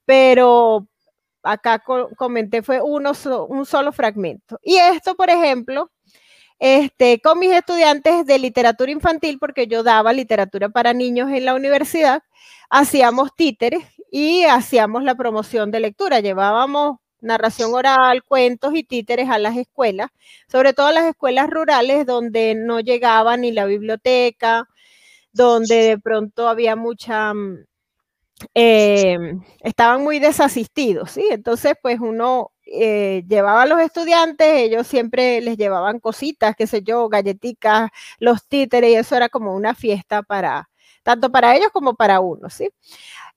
pero acá comenté fue uno, un solo fragmento. Y esto, por ejemplo, este, con mis estudiantes de literatura infantil, porque yo daba literatura para niños en la universidad, hacíamos títeres y hacíamos la promoción de lectura. Llevábamos narración oral, cuentos y títeres a las escuelas, sobre todo a las escuelas rurales donde no llegaba ni la biblioteca, donde de pronto había mucha, mm, eh, estaban muy desasistidos, ¿sí? Entonces, pues uno eh, llevaba a los estudiantes, ellos siempre les llevaban cositas, qué sé yo, galletitas, los títeres, y eso era como una fiesta para, tanto para ellos como para uno, ¿sí?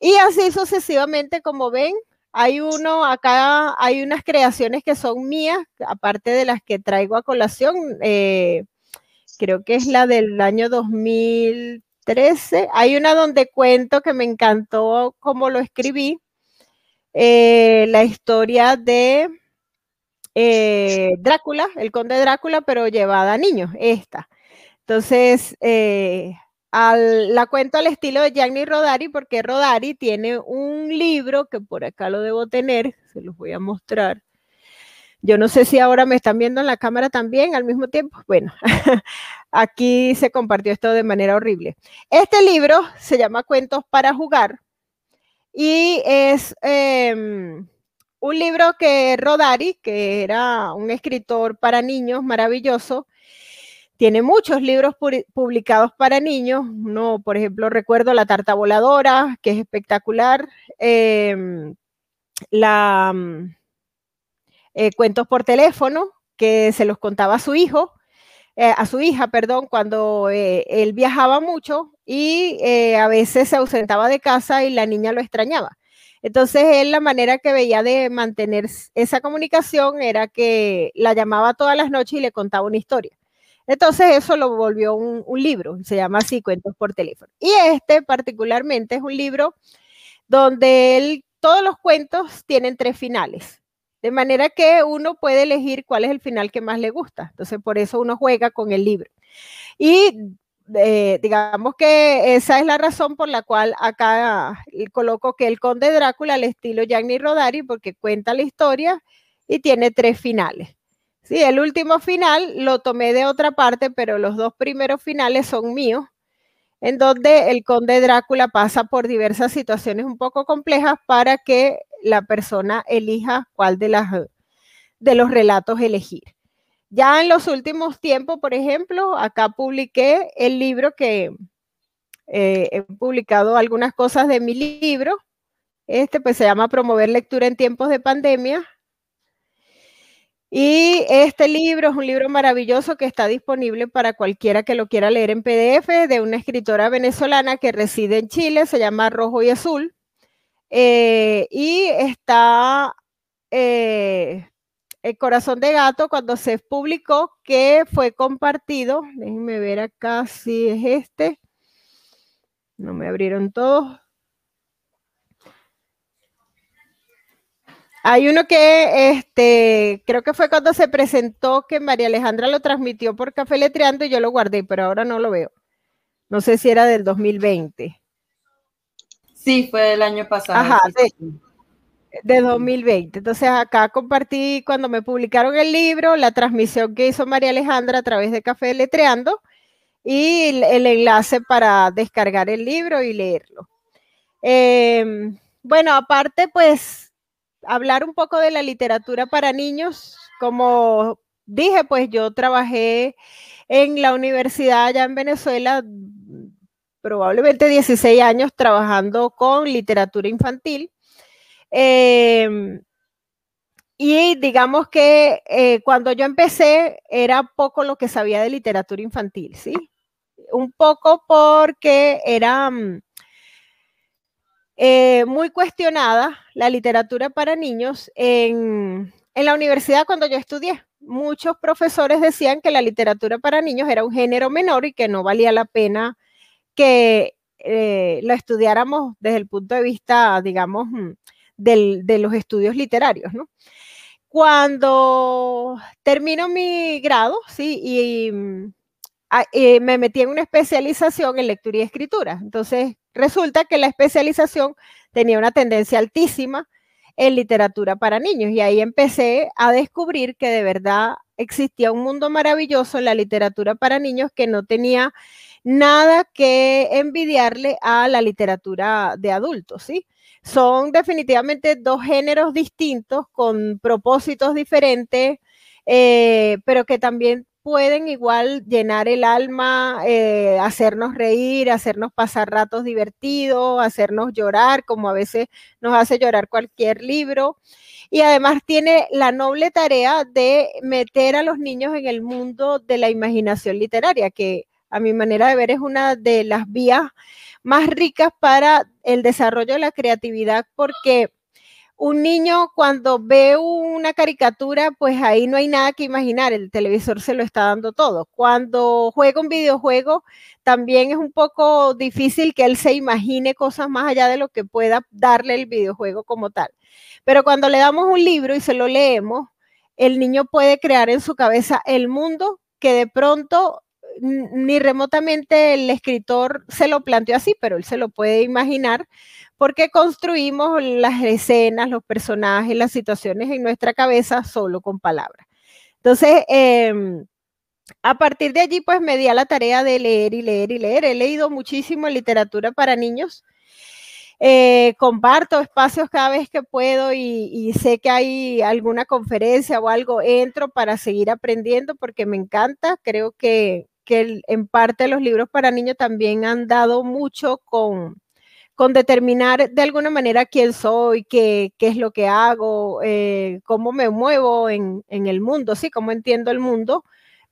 Y así sucesivamente, como ven, hay uno, acá hay unas creaciones que son mías, aparte de las que traigo a colación, eh, creo que es la del año 2013. Hay una donde cuento que me encantó cómo lo escribí, eh, la historia de eh, Drácula, el conde Drácula, pero llevada a niños, esta. Entonces, la cuento al estilo de Gianni Rodari, porque Rodari tiene un libro que por acá lo debo tener, se los voy a mostrar. Yo no sé si ahora me están viendo en la cámara también al mismo tiempo. Bueno, aquí se compartió esto de manera horrible. Este libro se llama Cuentos para jugar y es em, un libro que Rodari, que era un escritor para niños maravilloso, tiene muchos libros publicados para niños. Uno, por ejemplo, recuerdo La Tarta Voladora, que es espectacular. Em, la mm, eh, Cuentos por teléfono, que se los contaba a su hijo. Eh, a su hija, perdón, cuando eh, él viajaba mucho y eh, a veces se ausentaba de casa y la niña lo extrañaba. Entonces él la manera que veía de mantener esa comunicación era que la llamaba todas las noches y le contaba una historia. Entonces eso lo volvió un, libro, se llama así, Cuentos por teléfono. Y este particularmente es un libro donde todos los cuentos tienen tres finales. De manera que uno puede elegir cuál es el final que más le gusta. Entonces, por eso uno juega con el libro. Y eh, digamos que esa es la razón por la cual acá coloco que el conde Drácula al estilo Gianni Rodari, porque cuenta la historia y tiene tres finales. Sí, el último final lo tomé de otra parte, pero los dos primeros finales son míos, en donde el conde Drácula pasa por diversas situaciones un poco complejas para que la persona elija cuál de, las, de los relatos elegir. Ya en los últimos tiempos, por ejemplo, acá publiqué el libro que eh, he publicado algunas cosas de mi libro. Este pues se llama Promover lectura en tiempos de pandemia. Y este libro es un libro maravilloso que está disponible para cualquiera que lo quiera leer en PDF de una escritora venezolana que reside en Chile, se llama Rojo y Azul. Eh, y está eh, El corazón de gato cuando se publicó, que fue compartido. Déjenme ver acá si es este. No me abrieron todos. Hay uno que este, creo que fue cuando se presentó que María Alejandra lo transmitió por Café Letreando y yo lo guardé, pero ahora no lo veo. No sé si era del 2020. Sí, fue el año pasado. Ajá, de, 2020. Entonces acá compartí cuando me publicaron el libro, la transmisión que hizo María Alejandra a través de Café Letreando y el, enlace para descargar el libro y leerlo. Em, bueno, aparte, pues hablar un poco de la literatura para niños. Como dije, pues yo trabajé en la universidad allá en Venezuela probablemente 16 años trabajando con literatura infantil. Em, y digamos que eh, cuando yo empecé era poco lo que sabía de literatura infantil, ¿sí? Un poco porque era mm, eh, muy cuestionada la literatura para niños en, en la universidad cuando yo estudié. Muchos profesores decían que la literatura para niños era un género menor y que no valía la pena que eh, lo estudiáramos desde el punto de vista, digamos, mm, de los estudios literarios, ¿no? Cuando termino mi grado, sí, y, mm, me metí en una especialización en lectura y escritura. Entonces, resulta que la especialización tenía una tendencia altísima en literatura para niños y ahí empecé a descubrir que de verdad existía un mundo maravilloso en la literatura para niños que no tenía nada que envidiarle a la literatura de adultos, ¿sí? Son definitivamente dos géneros distintos con propósitos diferentes, eh, pero que también pueden igual llenar el alma, eh, hacernos reír, hacernos pasar ratos divertidos, hacernos llorar, como a veces nos hace llorar cualquier libro. Y además tiene la noble tarea de meter a los niños en el mundo de la imaginación literaria, que a mi manera de ver es una de las vías más ricas para el desarrollo de la creatividad, porque un niño cuando ve una caricatura, pues ahí no hay nada que imaginar, el televisor se lo está dando todo. Cuando juega un videojuego, también es un poco difícil que él se imagine cosas más allá de lo que pueda darle el videojuego como tal. Pero cuando le damos un libro y se lo leemos, el niño puede crear en su cabeza el mundo que de pronto ni remotamente el escritor se lo planteó así, pero él se lo puede imaginar porque construimos las escenas, los personajes, las situaciones en nuestra cabeza solo con palabras. Entonces, em, a partir de allí, pues me di a la tarea de leer y leer y leer. He leído muchísimo literatura para niños. Eh, comparto espacios cada vez que puedo y, y, sé que hay alguna conferencia o algo, entro para seguir aprendiendo porque me encanta. Creo que, que en parte los libros para niños también han dado mucho con, con determinar de alguna manera quién soy, qué, qué es lo que hago, eh, cómo me muevo en, en, el mundo, sí, cómo entiendo el mundo,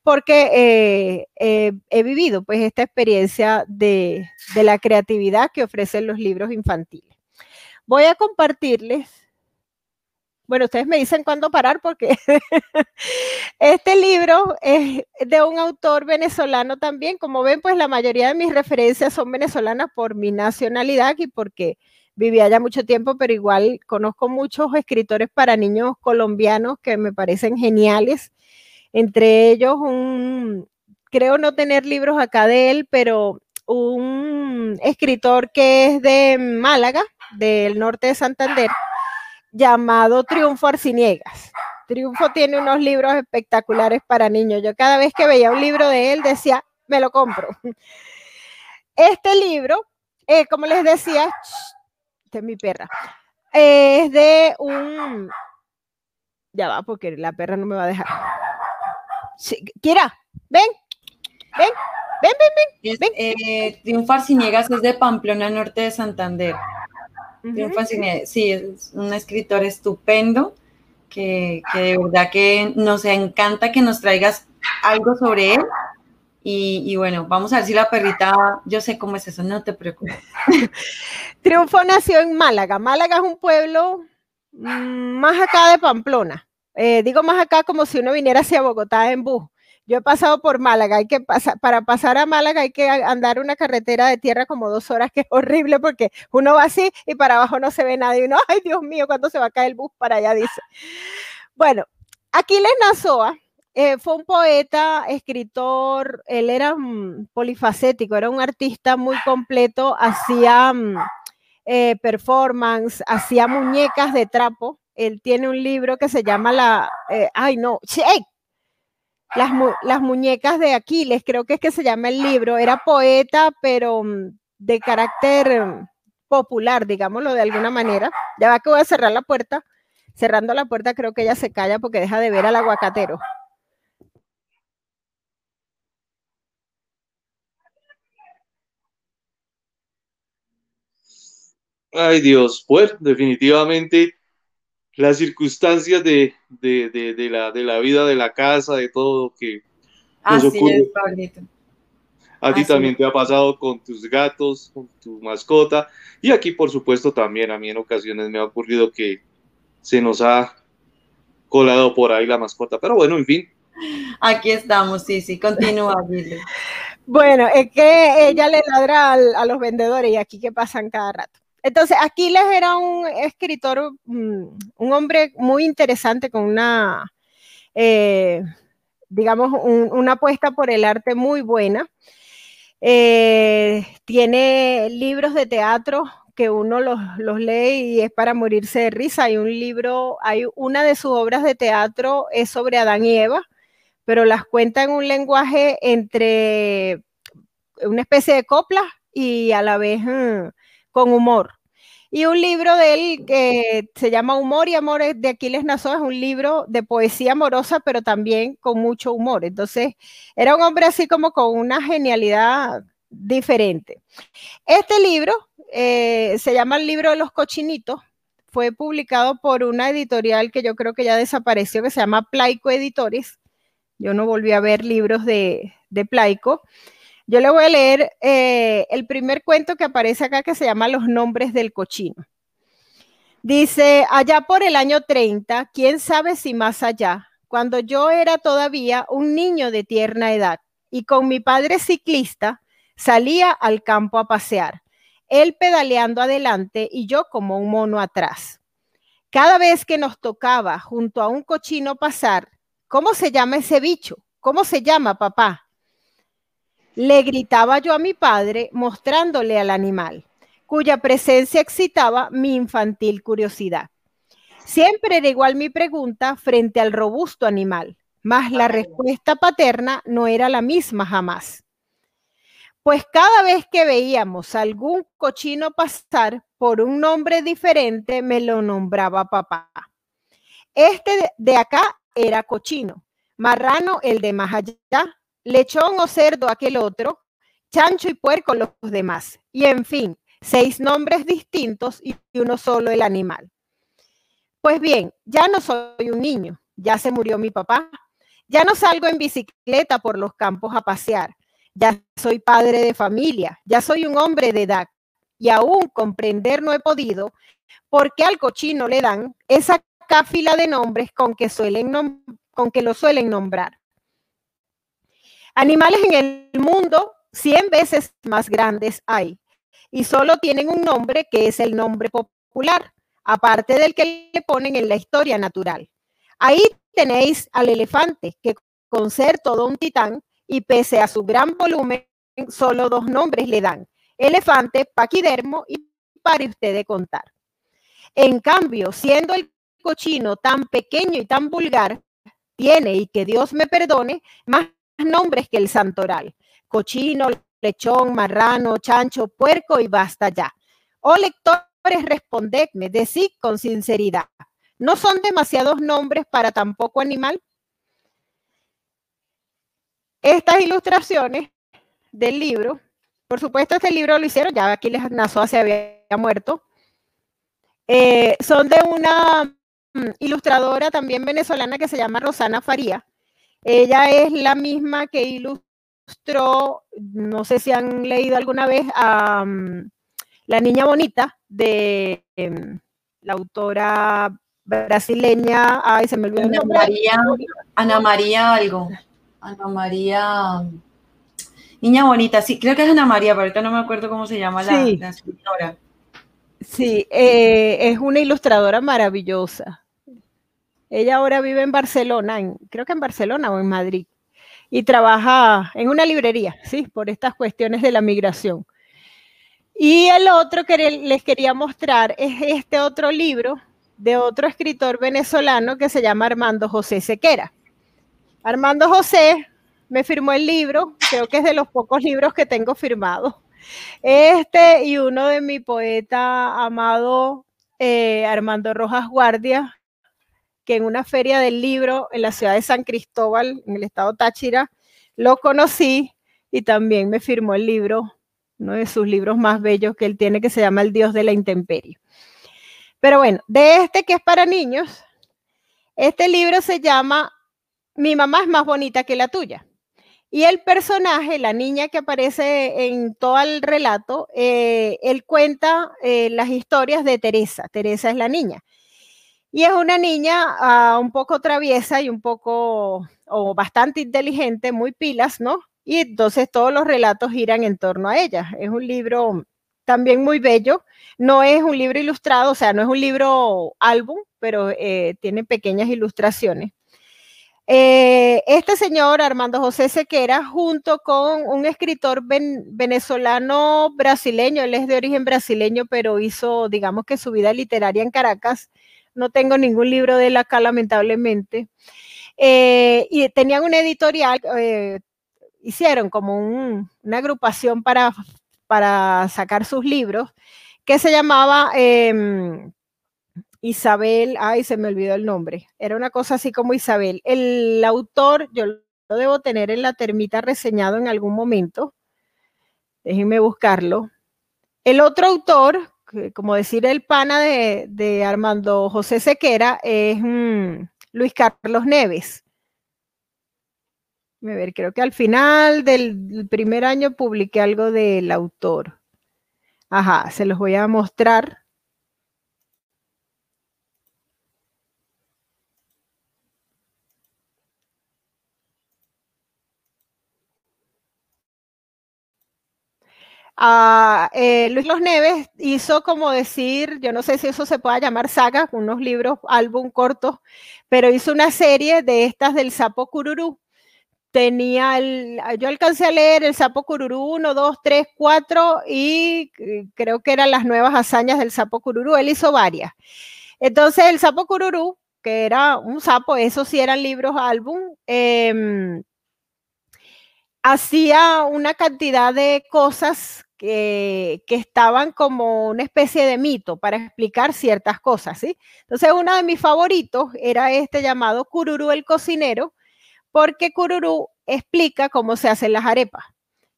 porque eh, eh, he vivido pues esta experiencia de, de la creatividad que ofrecen los libros infantiles. Voy a compartirles bueno, ustedes me dicen cuándo parar porque este libro es de un autor venezolano también. Como ven, pues la mayoría de mis referencias son venezolanas por mi nacionalidad y porque viví allá mucho tiempo, pero igual conozco muchos escritores para niños colombianos que me parecen geniales. Entre ellos, un, creo no tener libros acá de él, pero un escritor que es de Málaga, del norte de Santander, llamado Triunfo Arciniegas. Triunfo tiene unos libros espectaculares para niños. Yo cada vez que veía un libro de él decía, me lo compro. Este libro, eh, como les decía, esta es mi perra, es de un... Ya va, porque la perra no me va a dejar. Kira, ven, ven, ven, ven, ven. Eh, Triunfo Arciniegas es de Pamplona, norte de Santander sí, es un escritor estupendo que, de verdad que nos encanta que nos traigas algo sobre él. Y, bueno, vamos a ver si la perrita, yo sé cómo es eso, no te preocupes. Triunfo nació en Málaga. Málaga es un pueblo mm, más acá de Pamplona. Eh, digo más acá como si uno viniera hacia Bogotá en bus. Yo he pasado por Málaga, hay que pasar, para pasar a Málaga hay que andar una carretera de tierra como dos horas, que es horrible porque uno va así y para abajo no se ve nada y uno, ay Dios mío, ¿cuándo se va a caer el bus para allá? Dice. Bueno, Aquiles Nazoa eh, fue un poeta, escritor, él era polifacético, era un artista muy completo, hacía mm, eh, performance, hacía muñecas de trapo. Él tiene un libro que se llama la, eh, ay no, las, muñecas de Aquiles, creo que es que se llama el libro, era poeta, pero mm, de carácter mm, popular, digámoslo de alguna manera. Ya va que voy a cerrar la puerta. Cerrando la puerta creo que ella se calla porque deja de ver al aguacatero. Ay Dios, pues definitivamente las circunstancias de, la, de la vida de la casa, de todo que nos Así ocurre. Es, A ti también te ha pasado con tus gatos, con tu mascota. Y aquí, por supuesto, también a mí en ocasiones me ha ocurrido que se nos ha colado por ahí la mascota. Pero bueno, en fin. Aquí estamos, sí, sí, continúa, Bueno, es que ella le ladra a los vendedores y aquí que pasan cada rato. Entonces, Aquiles era un escritor, mm, un hombre muy interesante con una, eh, digamos, una apuesta por el arte muy buena. Eh, tiene libros de teatro que uno los, lee y es para morirse de risa. Hay un libro, hay una de sus obras de teatro es sobre Adán y Eva, pero las cuenta en un lenguaje entre una especie de copla y a la vez mm, con humor. Y un libro de él que se llama Humor y Amor de Aquiles Nassau es un libro de poesía amorosa, pero también con mucho humor. Entonces, era un hombre así como con una genialidad diferente. Este libro eh, se llama El libro de los cochinitos. Fue publicado por una editorial que yo creo que ya desapareció, que se llama Plaico Editores. Yo no volví a ver libros de, de Plaico. Yo le voy a leer eh, el primer cuento que aparece acá que se llama Los nombres del cochino. Dice, allá por el año 30, quién sabe si más allá, cuando yo era todavía un niño de tierna edad y con mi padre ciclista salía al campo a pasear, él pedaleando adelante y yo como un mono atrás. Cada vez que nos tocaba junto a un cochino pasar, ¿cómo se llama ese bicho? ¿Cómo se llama, papá? Le gritaba yo a mi padre mostrándole al animal, cuya presencia excitaba mi infantil curiosidad. Siempre era igual mi pregunta frente al robusto animal, mas la respuesta paterna no era la misma jamás. Pues cada vez que veíamos algún cochino pasar por un nombre diferente, me lo nombraba papá. Este de acá era cochino, marrano el de más allá, lechón o cerdo aquel otro, chancho y puerco los demás. Y en fin, seis nombres distintos y uno solo el animal. Pues bien, ya no soy un niño, ya se murió mi papá, ya no salgo en bicicleta por los campos a pasear, ya soy padre de familia, ya soy un hombre de edad y aún comprender no he podido por qué al cochino le dan esa cáfila de nombres con que, suelen con que lo suelen nombrar. Animales en el mundo 100 veces más grandes hay y solo tienen un nombre que es el nombre popular, aparte del que le ponen en la historia natural. Ahí tenéis al elefante, que con ser todo un titán y pese a su gran volumen, solo dos nombres le dan, elefante, paquidermo y pare usted de contar. En cambio, siendo el cochino tan pequeño y tan vulgar, tiene, y que Dios me perdone, más nombres que el santoral. Cochino, lechón, marrano, chancho, puerco y basta ya. Oh lectores, respondedme, decid con sinceridad. ¿No son demasiados nombres para tan poco animal? Estas ilustraciones del libro, por supuesto este libro lo hicieron, ya aquí les Nazoa se había muerto, eh, son de una mm, ilustradora también venezolana que se llama Rosana Faría. Ella es la misma que ilustró, no sé si han leído alguna vez a mm, La Niña Bonita de em, la autora brasileña, ay, se me olvidó Ana María, Ana María algo. Ana María Niña Bonita, sí, creo que es Ana María, pero ahorita no me acuerdo cómo se llama la, escritora. Sí, eh, es una ilustradora maravillosa. Ella ahora vive en Barcelona, creo que en Barcelona o en Madrid, y trabaja en una librería, sí, por estas cuestiones de la migración. Y el otro que les quería mostrar es este otro libro de otro escritor venezolano que se llama Armando José Sequera. Armando José me firmó el libro, creo que es de los pocos libros que tengo firmado. Este y uno de mi poeta amado, eh, Armando Rojas Guardia, que en una feria del libro en la ciudad de San Cristóbal, en el estado Táchira, lo conocí y también me firmó el libro, uno de sus libros más bellos que él tiene, que se llama El Dios de la Intemperie. Pero bueno, de este que es para niños, este libro se llama Mi mamá es más bonita que la tuya. Y el personaje, la niña que aparece en todo el relato, eh, él cuenta eh, las historias de Teresa. Teresa es la niña. Y es una niña ah, un poco traviesa y un poco, o bastante inteligente, muy pilas, ¿no? Y entonces todos los relatos giran en torno a ella. Es un libro también muy bello. No es un libro ilustrado, o sea, no es un libro álbum, pero eh, tiene pequeñas ilustraciones. Eh, este señor, Armando José Sequera, junto con un escritor venezolano brasileño, él es de origen brasileño, pero hizo, digamos que su vida literaria en Caracas. No tengo ningún libro de él acá, lamentablemente. Eh, y tenían una editorial, eh, hicieron como una agrupación para, para sacar sus libros, que se llamaba em, Isabel, ay, se me olvidó el nombre, era una cosa así como Isabel. El autor, yo lo debo tener en la termita reseñado en algún momento, déjenme buscarlo. El otro autor, como decir el pana de, Armando José Sequera, es mm, Luis Carlos Neves. A ver, creo que al final del primer año publiqué algo del autor. Ajá, se los voy a mostrar. Eh, Luis Los Neves hizo como decir, yo no sé si eso se pueda llamar saga, unos libros, álbum cortos, pero hizo una serie de estas del sapo cururú. Tenía el, yo alcancé a leer el sapo cururú 1, 2, 3, 4 y eh, creo que eran las nuevas hazañas del sapo cururú. Él hizo varias. Entonces el sapo cururú, que era un sapo, esos sí eran libros álbum, em, hacía una cantidad de cosas que, estaban como una especie de mito para explicar ciertas cosas, ¿sí? Entonces, uno de mis favoritos era este llamado Cururú el cocinero, porque Cururú explica cómo se hacen las arepas.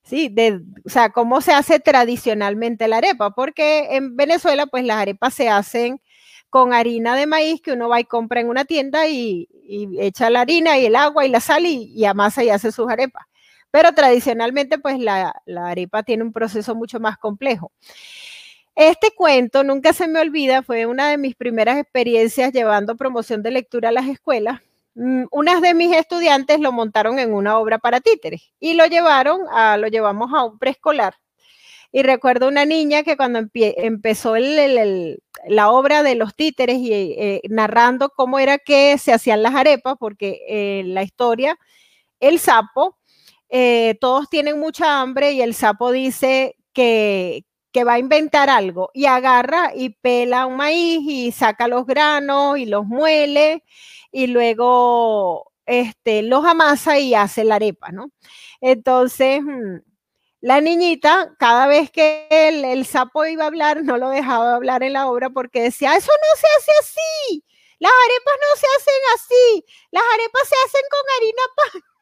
¿sí? De, o sea, cómo se hace tradicionalmente la arepa, porque en Venezuela, pues las arepas se hacen con harina de maíz que uno va y compra en una tienda y, echa la harina y el agua y la sal y, y amasa y hace sus arepas pero tradicionalmente pues la, arepa tiene un proceso mucho más complejo. Este cuento, nunca se me olvida, fue una de mis primeras experiencias llevando promoción de lectura a las escuelas. Mm, unas de mis estudiantes lo montaron en una obra para títeres y lo llevaron a, lo llevamos a un preescolar. Y recuerdo una niña que cuando empezó la obra de los títeres y eh, narrando cómo era que se hacían las arepas, porque eh, la historia, el sapo eh, todos tienen mucha hambre y el sapo dice que, va a inventar algo y agarra y pela un maíz y saca los granos y los muele y luego este, los amasa y hace la arepa, ¿no? Entonces, mm, la niñita, cada vez que el, el, sapo iba a hablar, no lo dejaba hablar en la obra porque decía, eso no se hace así, las arepas no se hacen así, las arepas se hacen con harina pan.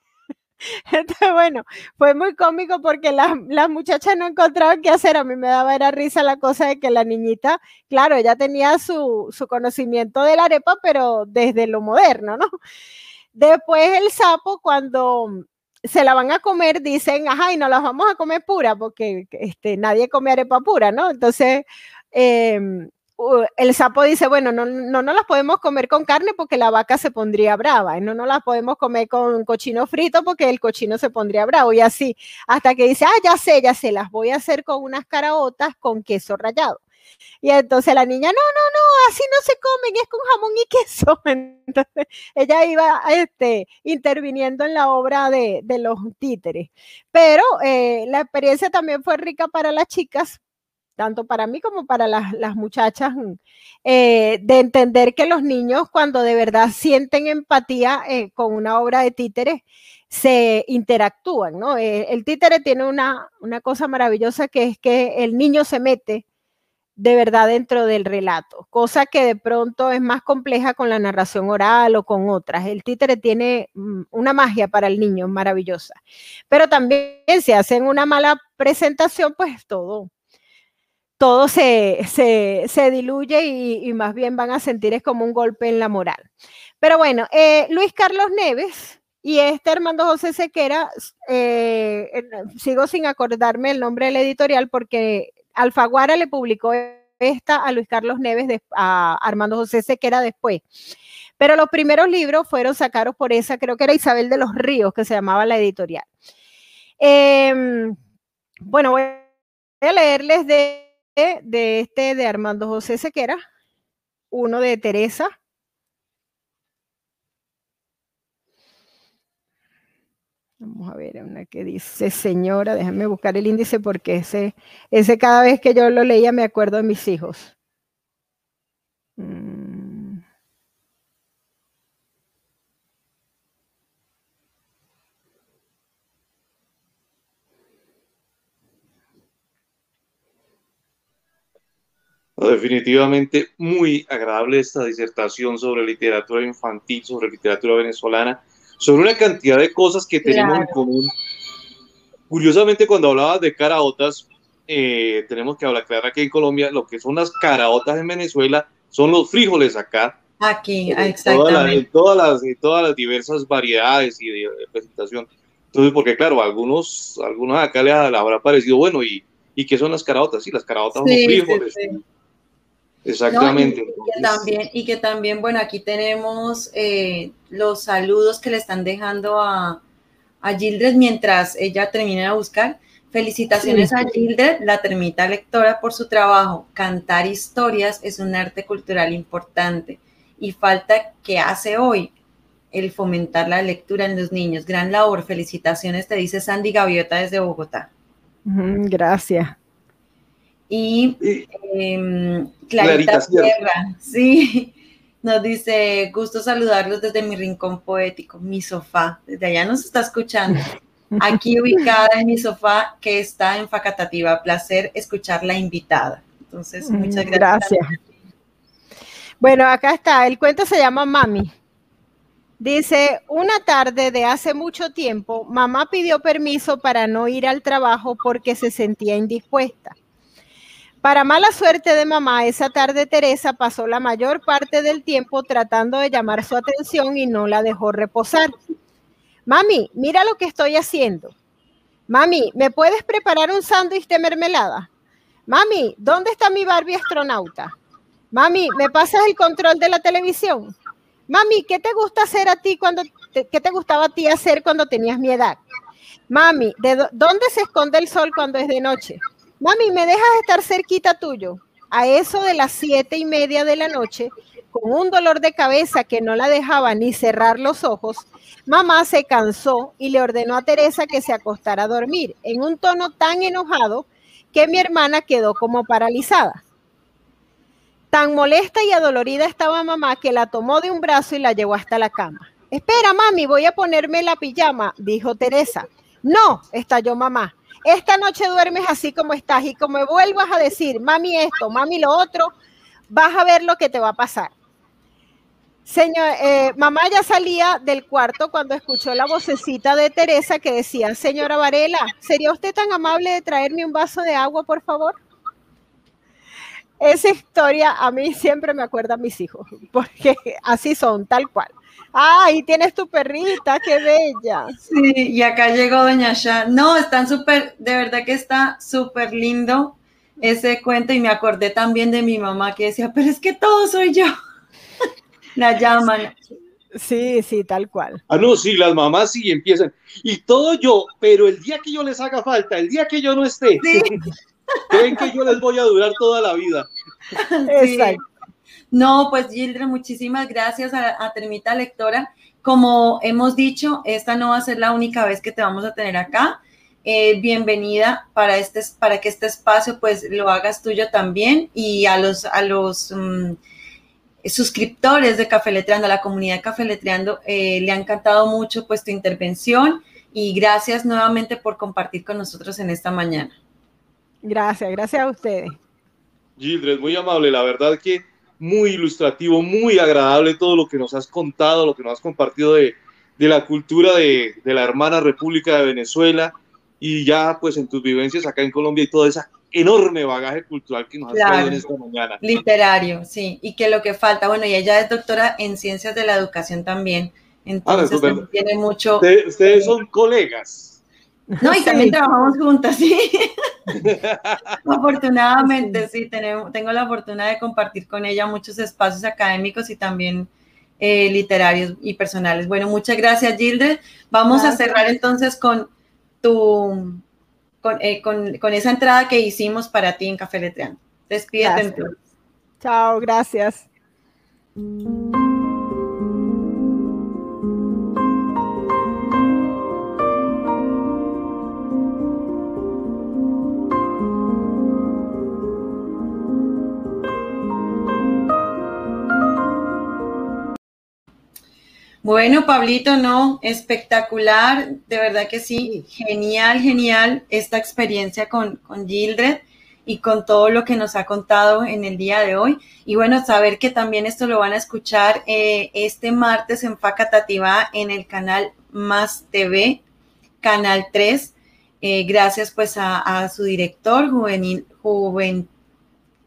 Entonces, bueno, fue muy cómico porque las, muchachas no encontraban qué hacer. A mí me daba era risa la cosa de que la niñita, claro, ella tenía su, su conocimiento de la arepa, pero desde lo moderno, ¿no? Después el sapo, cuando se la van a comer, dicen, ajá, y no las vamos a comer pura, porque este, nadie come arepa pura, ¿no? Entonces, eh, el sapo dice, bueno, no, no, no las podemos comer con carne porque la vaca se pondría brava, y no no las podemos comer con cochino frito porque el cochino se pondría bravo, y así, hasta que dice, ah, ya sé, ya sé, las voy a hacer con unas caraotas con queso rallado. Y entonces la niña, no, no, no, así no se comen, es con jamón y queso. Entonces ella iba este, interviniendo en la obra de, de los títeres. Pero eh, la experiencia también fue rica para las chicas tanto para mí como para las, muchachas, mm, eh, de entender que los niños cuando de verdad sienten empatía eh, con una obra de títeres, se interactúan, ¿no? Eh, el títere tiene una, una cosa maravillosa que es que el niño se mete de verdad dentro del relato, cosa que de pronto es más compleja con la narración oral o con otras. El títere tiene mm, una magia para el niño maravillosa, pero también si hacen una mala presentación, pues todo, todo se, se, diluye y, más bien van a sentir es como un golpe en la moral. Pero bueno, eh, Luis Carlos Neves y este Armando José Sequera, eh, sigo sin acordarme el nombre del editorial porque Alfaguara le publicó esta a Luis Carlos Neves, a Armando José Sequera después. Pero los primeros libros fueron sacados por esa, creo que era Isabel de los Ríos, que se llamaba la editorial. Em, bueno, voy a leerles de, de este de Armando José Sequera, uno de Teresa, Vamos a ver, una que dice señora, déjame buscar el índice porque ese, ese cada vez que yo lo leía me acuerdo de mis hijos. Mm. Definitivamente muy agradable esta disertación sobre literatura infantil, sobre literatura venezolana sobre una cantidad de cosas que tenemos en común. Curiosamente, cuando hablabas de caraotas, eh, tenemos que hablar, claro, aquí en Colombia, lo que son las caraotas en Venezuela son los frijoles acá. Aquí, exactamente. en, todas las, en todas las diversas variedades y de, presentación. Entonces, porque claro, algunos, algunos acá les habrá parecido, bueno, ¿y, ¿y qué son las caraotas? Sí, las caraotas son los frijoles. Exactamente. y, que también, y que también, bueno, aquí tenemos eh, los saludos que le están dejando a, a Gildred mientras ella termina de buscar. Felicitaciones a Gildred, la termita lectora, por su trabajo. Cantar historias es un arte cultural importante y falta que hace hoy el fomentar la lectura en los niños. Gran labor, felicitaciones, te dice Sandy Gaviota desde Bogotá. Gracias. Y em, Clarita, Sierra, sí, nos dice, gusto saludarlos desde mi rincón poético, mi sofá. Desde allá nos está escuchando. Aquí ubicada en mi sofá que está en Facatativa. Placer escuchar la invitada. Entonces, mm, muchas gracias. Gracias. Bueno, acá está. El cuento se llama Mami. Dice, una tarde de hace mucho tiempo, mamá pidió permiso para no ir al trabajo porque se sentía indispuesta. Para mala suerte de mamá, esa tarde Teresa pasó la mayor parte del tiempo tratando de llamar su atención y no la dejó reposar. Mami, mira lo que estoy haciendo. Mami, ¿me puedes preparar un sándwich de mermelada? Mami, ¿dónde está mi Barbie astronauta? Mami, ¿me pasas el control de la televisión? Mami, ¿qué te gusta hacer a ti cuando qué te gustaba a ti hacer cuando tenías mi edad? Mami, ¿de dónde se esconde el sol cuando es de noche? Mami, ¿me dejas estar cerquita tuyo? A eso de las siete y media de la noche, con un dolor de cabeza que no la dejaba ni cerrar los ojos, mamá se cansó y le ordenó a Teresa que se acostara a dormir, en un tono tan enojado que mi hermana quedó como paralizada. Tan molesta y adolorida estaba mamá que la tomó de un brazo y la llevó hasta la cama. Espera, mami, voy a ponerme la pijama, dijo Teresa. No, estalló mamá. Esta noche duermes así como estás y como vuelvas a decir, mami esto, mami lo otro, vas a ver lo que te va a pasar. Señor, eh, mamá ya salía del cuarto cuando escuchó la vocecita de Teresa que decía, señora Varela, ¿sería usted tan amable de traerme un vaso de agua, por favor? Esa historia a mí siempre me acuerda mis hijos, porque así son, tal cual. ¡Ay, tienes tu perrita! ¡Qué bella! Sí, y acá llegó Doña Shah. No, están súper, de verdad que está súper lindo ese cuento y me acordé también de mi mamá que decía, pero es que todo soy yo. La llaman. Sí, sí, tal cual. Ah, no, sí, las mamás sí empiezan. Y todo yo, pero el día que yo les haga falta, el día que yo no esté, creen que yo les voy a durar toda la vida. Exacto. No, pues Gildre, muchísimas gracias a, Termita Lectora. Como hemos dicho, esta no va a ser la única vez que te vamos a tener acá. Eh, bienvenida para, este, para que este espacio pues lo hagas tuyo también y a los, a los mm, suscriptores de Café Letreando, a la comunidad de Café Letreando, eh, le ha encantado mucho pues tu intervención y gracias nuevamente por compartir con nosotros en esta mañana. Gracias, gracias a ustedes. Gildred, muy amable, la verdad que muy ilustrativo, muy agradable todo lo que nos has contado, lo que nos has compartido de, la cultura de, la hermana República de Venezuela y ya pues en tus vivencias acá en Colombia y toda esa enorme bagaje cultural que nos ha traído en esta mañana. Literario, sí, y que lo que falta, bueno, y ella es doctora en ciencias de la educación también, entonces tiene mucho... Ustedes, son colegas. No, y también trabajamos juntas, sí. Afortunadamente, sí, tenemos, tengo la fortuna de compartir con ella muchos espacios académicos y también eh, literarios y personales. Bueno, muchas gracias, Gilde. Vamos a cerrar entonces con tu eh, con, con, esa entrada que hicimos para ti en Café Letreando. Despídete. Chao, gracias. Bueno, Pablito, no, espectacular, de verdad que sí, genial, genial esta experiencia con, con Gildred y con todo lo que nos ha contado en el día de hoy. Y bueno, saber que también esto lo van a escuchar eh, este martes en Facatativa en el canal Más TV, Canal 3. Eh, gracias pues a, su director, juvenil, juven,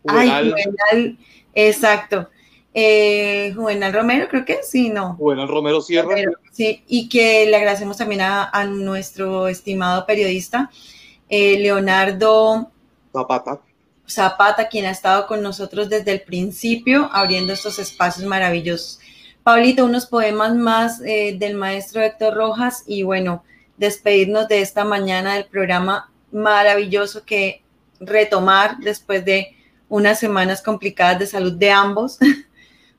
Ay, juvenal, exacto, eh, Juvenal Romero, creo que sí, no. Juvenal Romero Sierra. sí, y que le agradecemos también a, nuestro estimado periodista, eh, Leonardo Zapata. Zapata, quien ha estado con nosotros desde el principio, abriendo estos espacios maravillosos. Pablito, unos poemas más eh, del maestro Héctor Rojas y bueno, despedirnos de esta mañana del programa maravilloso que retomar después de unas semanas complicadas de salud de ambos.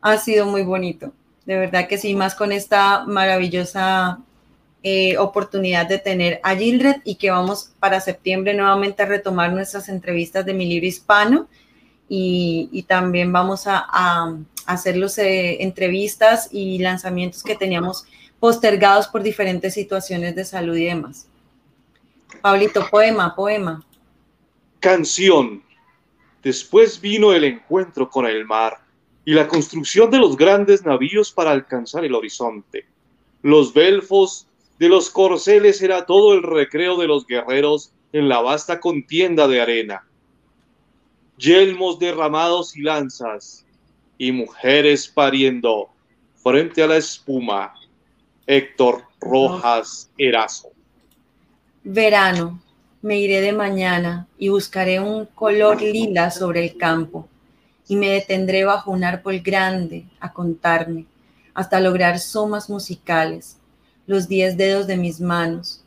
ha sido muy bonito. De verdad que sí, más con esta maravillosa eh, oportunidad de tener a Gildred y que vamos para septiembre nuevamente a retomar nuestras entrevistas de mi libro hispano y, también vamos a, hacer los eh, entrevistas y lanzamientos que teníamos postergados por diferentes situaciones de salud y demás. Pablito, poema, poema. Canción. Después vino el encuentro con el mar y la construcción de los grandes navíos para alcanzar el horizonte. Los belfos de los corceles era todo el recreo de los guerreros en la vasta contienda de arena. Yelmos derramados y lanzas, y mujeres pariendo frente a la espuma. Héctor Rojas Erazo. Verano, me iré de mañana y buscaré un color lila sobre el campo y me detendré bajo un árbol grande a contarme hasta lograr somas musicales, los diez dedos de mis manos,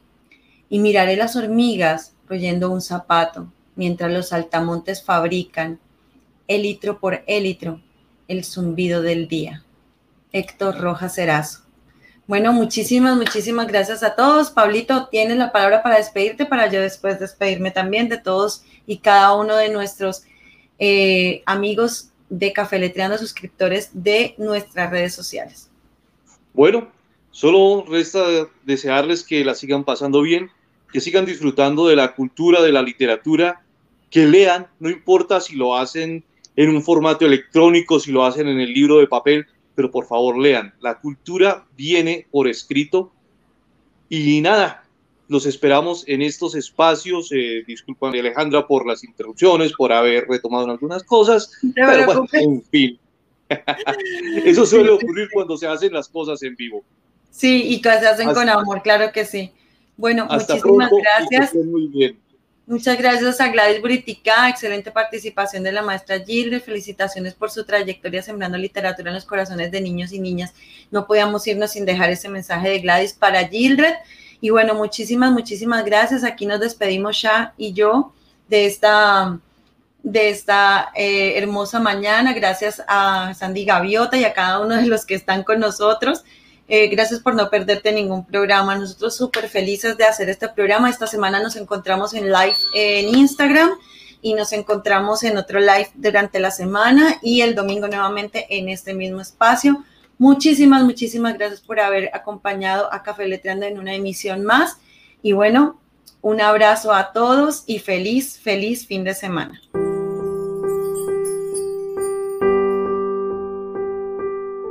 y miraré las hormigas royendo un zapato mientras los altamontes fabrican, élitro por élitro, el zumbido del día. Héctor Rojas Erazo. Bueno, muchísimas, muchísimas gracias a todos. Pablito, tienes la palabra para despedirte, para yo después despedirme también de todos y cada uno de nuestros eh, amigos de Café suscriptores de nuestras redes sociales. Bueno, solo resta desearles que la sigan pasando bien, que sigan disfrutando de la cultura, de la literatura, que lean, no importa si lo hacen en un formato electrónico, si lo hacen en el libro de papel, pero por favor lean. La cultura viene por escrito y nada, los esperamos en estos espacios. Eh, disculpan, Alejandra, por las interrupciones, por haber retomado algunas cosas. pero bueno, en fin. Eso suele ocurrir cuando se hacen las cosas en vivo. Sí, y que se hacen con amor, claro que sí. Bueno, muchísimas gracias. Muy bien. Muchas gracias a Gladys Britica, excelente participación de la maestra Gilde, felicitaciones por su trayectoria sembrando literatura en los corazones de niños y niñas. No podíamos irnos sin dejar ese mensaje de Gladys para Gildred. Y bueno, muchísimas, muchísimas gracias. Aquí nos despedimos ya y yo de esta, de esta eh, hermosa mañana. Gracias a Sandy Gaviota y a cada uno de los que están con nosotros. Eh, gracias por no perderte ningún programa. Nosotros súper felices de hacer este programa. Esta semana nos encontramos en live en Instagram y nos encontramos en otro live durante la semana y el domingo nuevamente en este mismo espacio. Muchísimas, muchísimas gracias por haber acompañado a Café Letreando en una emisión más. Y bueno, un abrazo a todos y feliz, feliz fin de semana.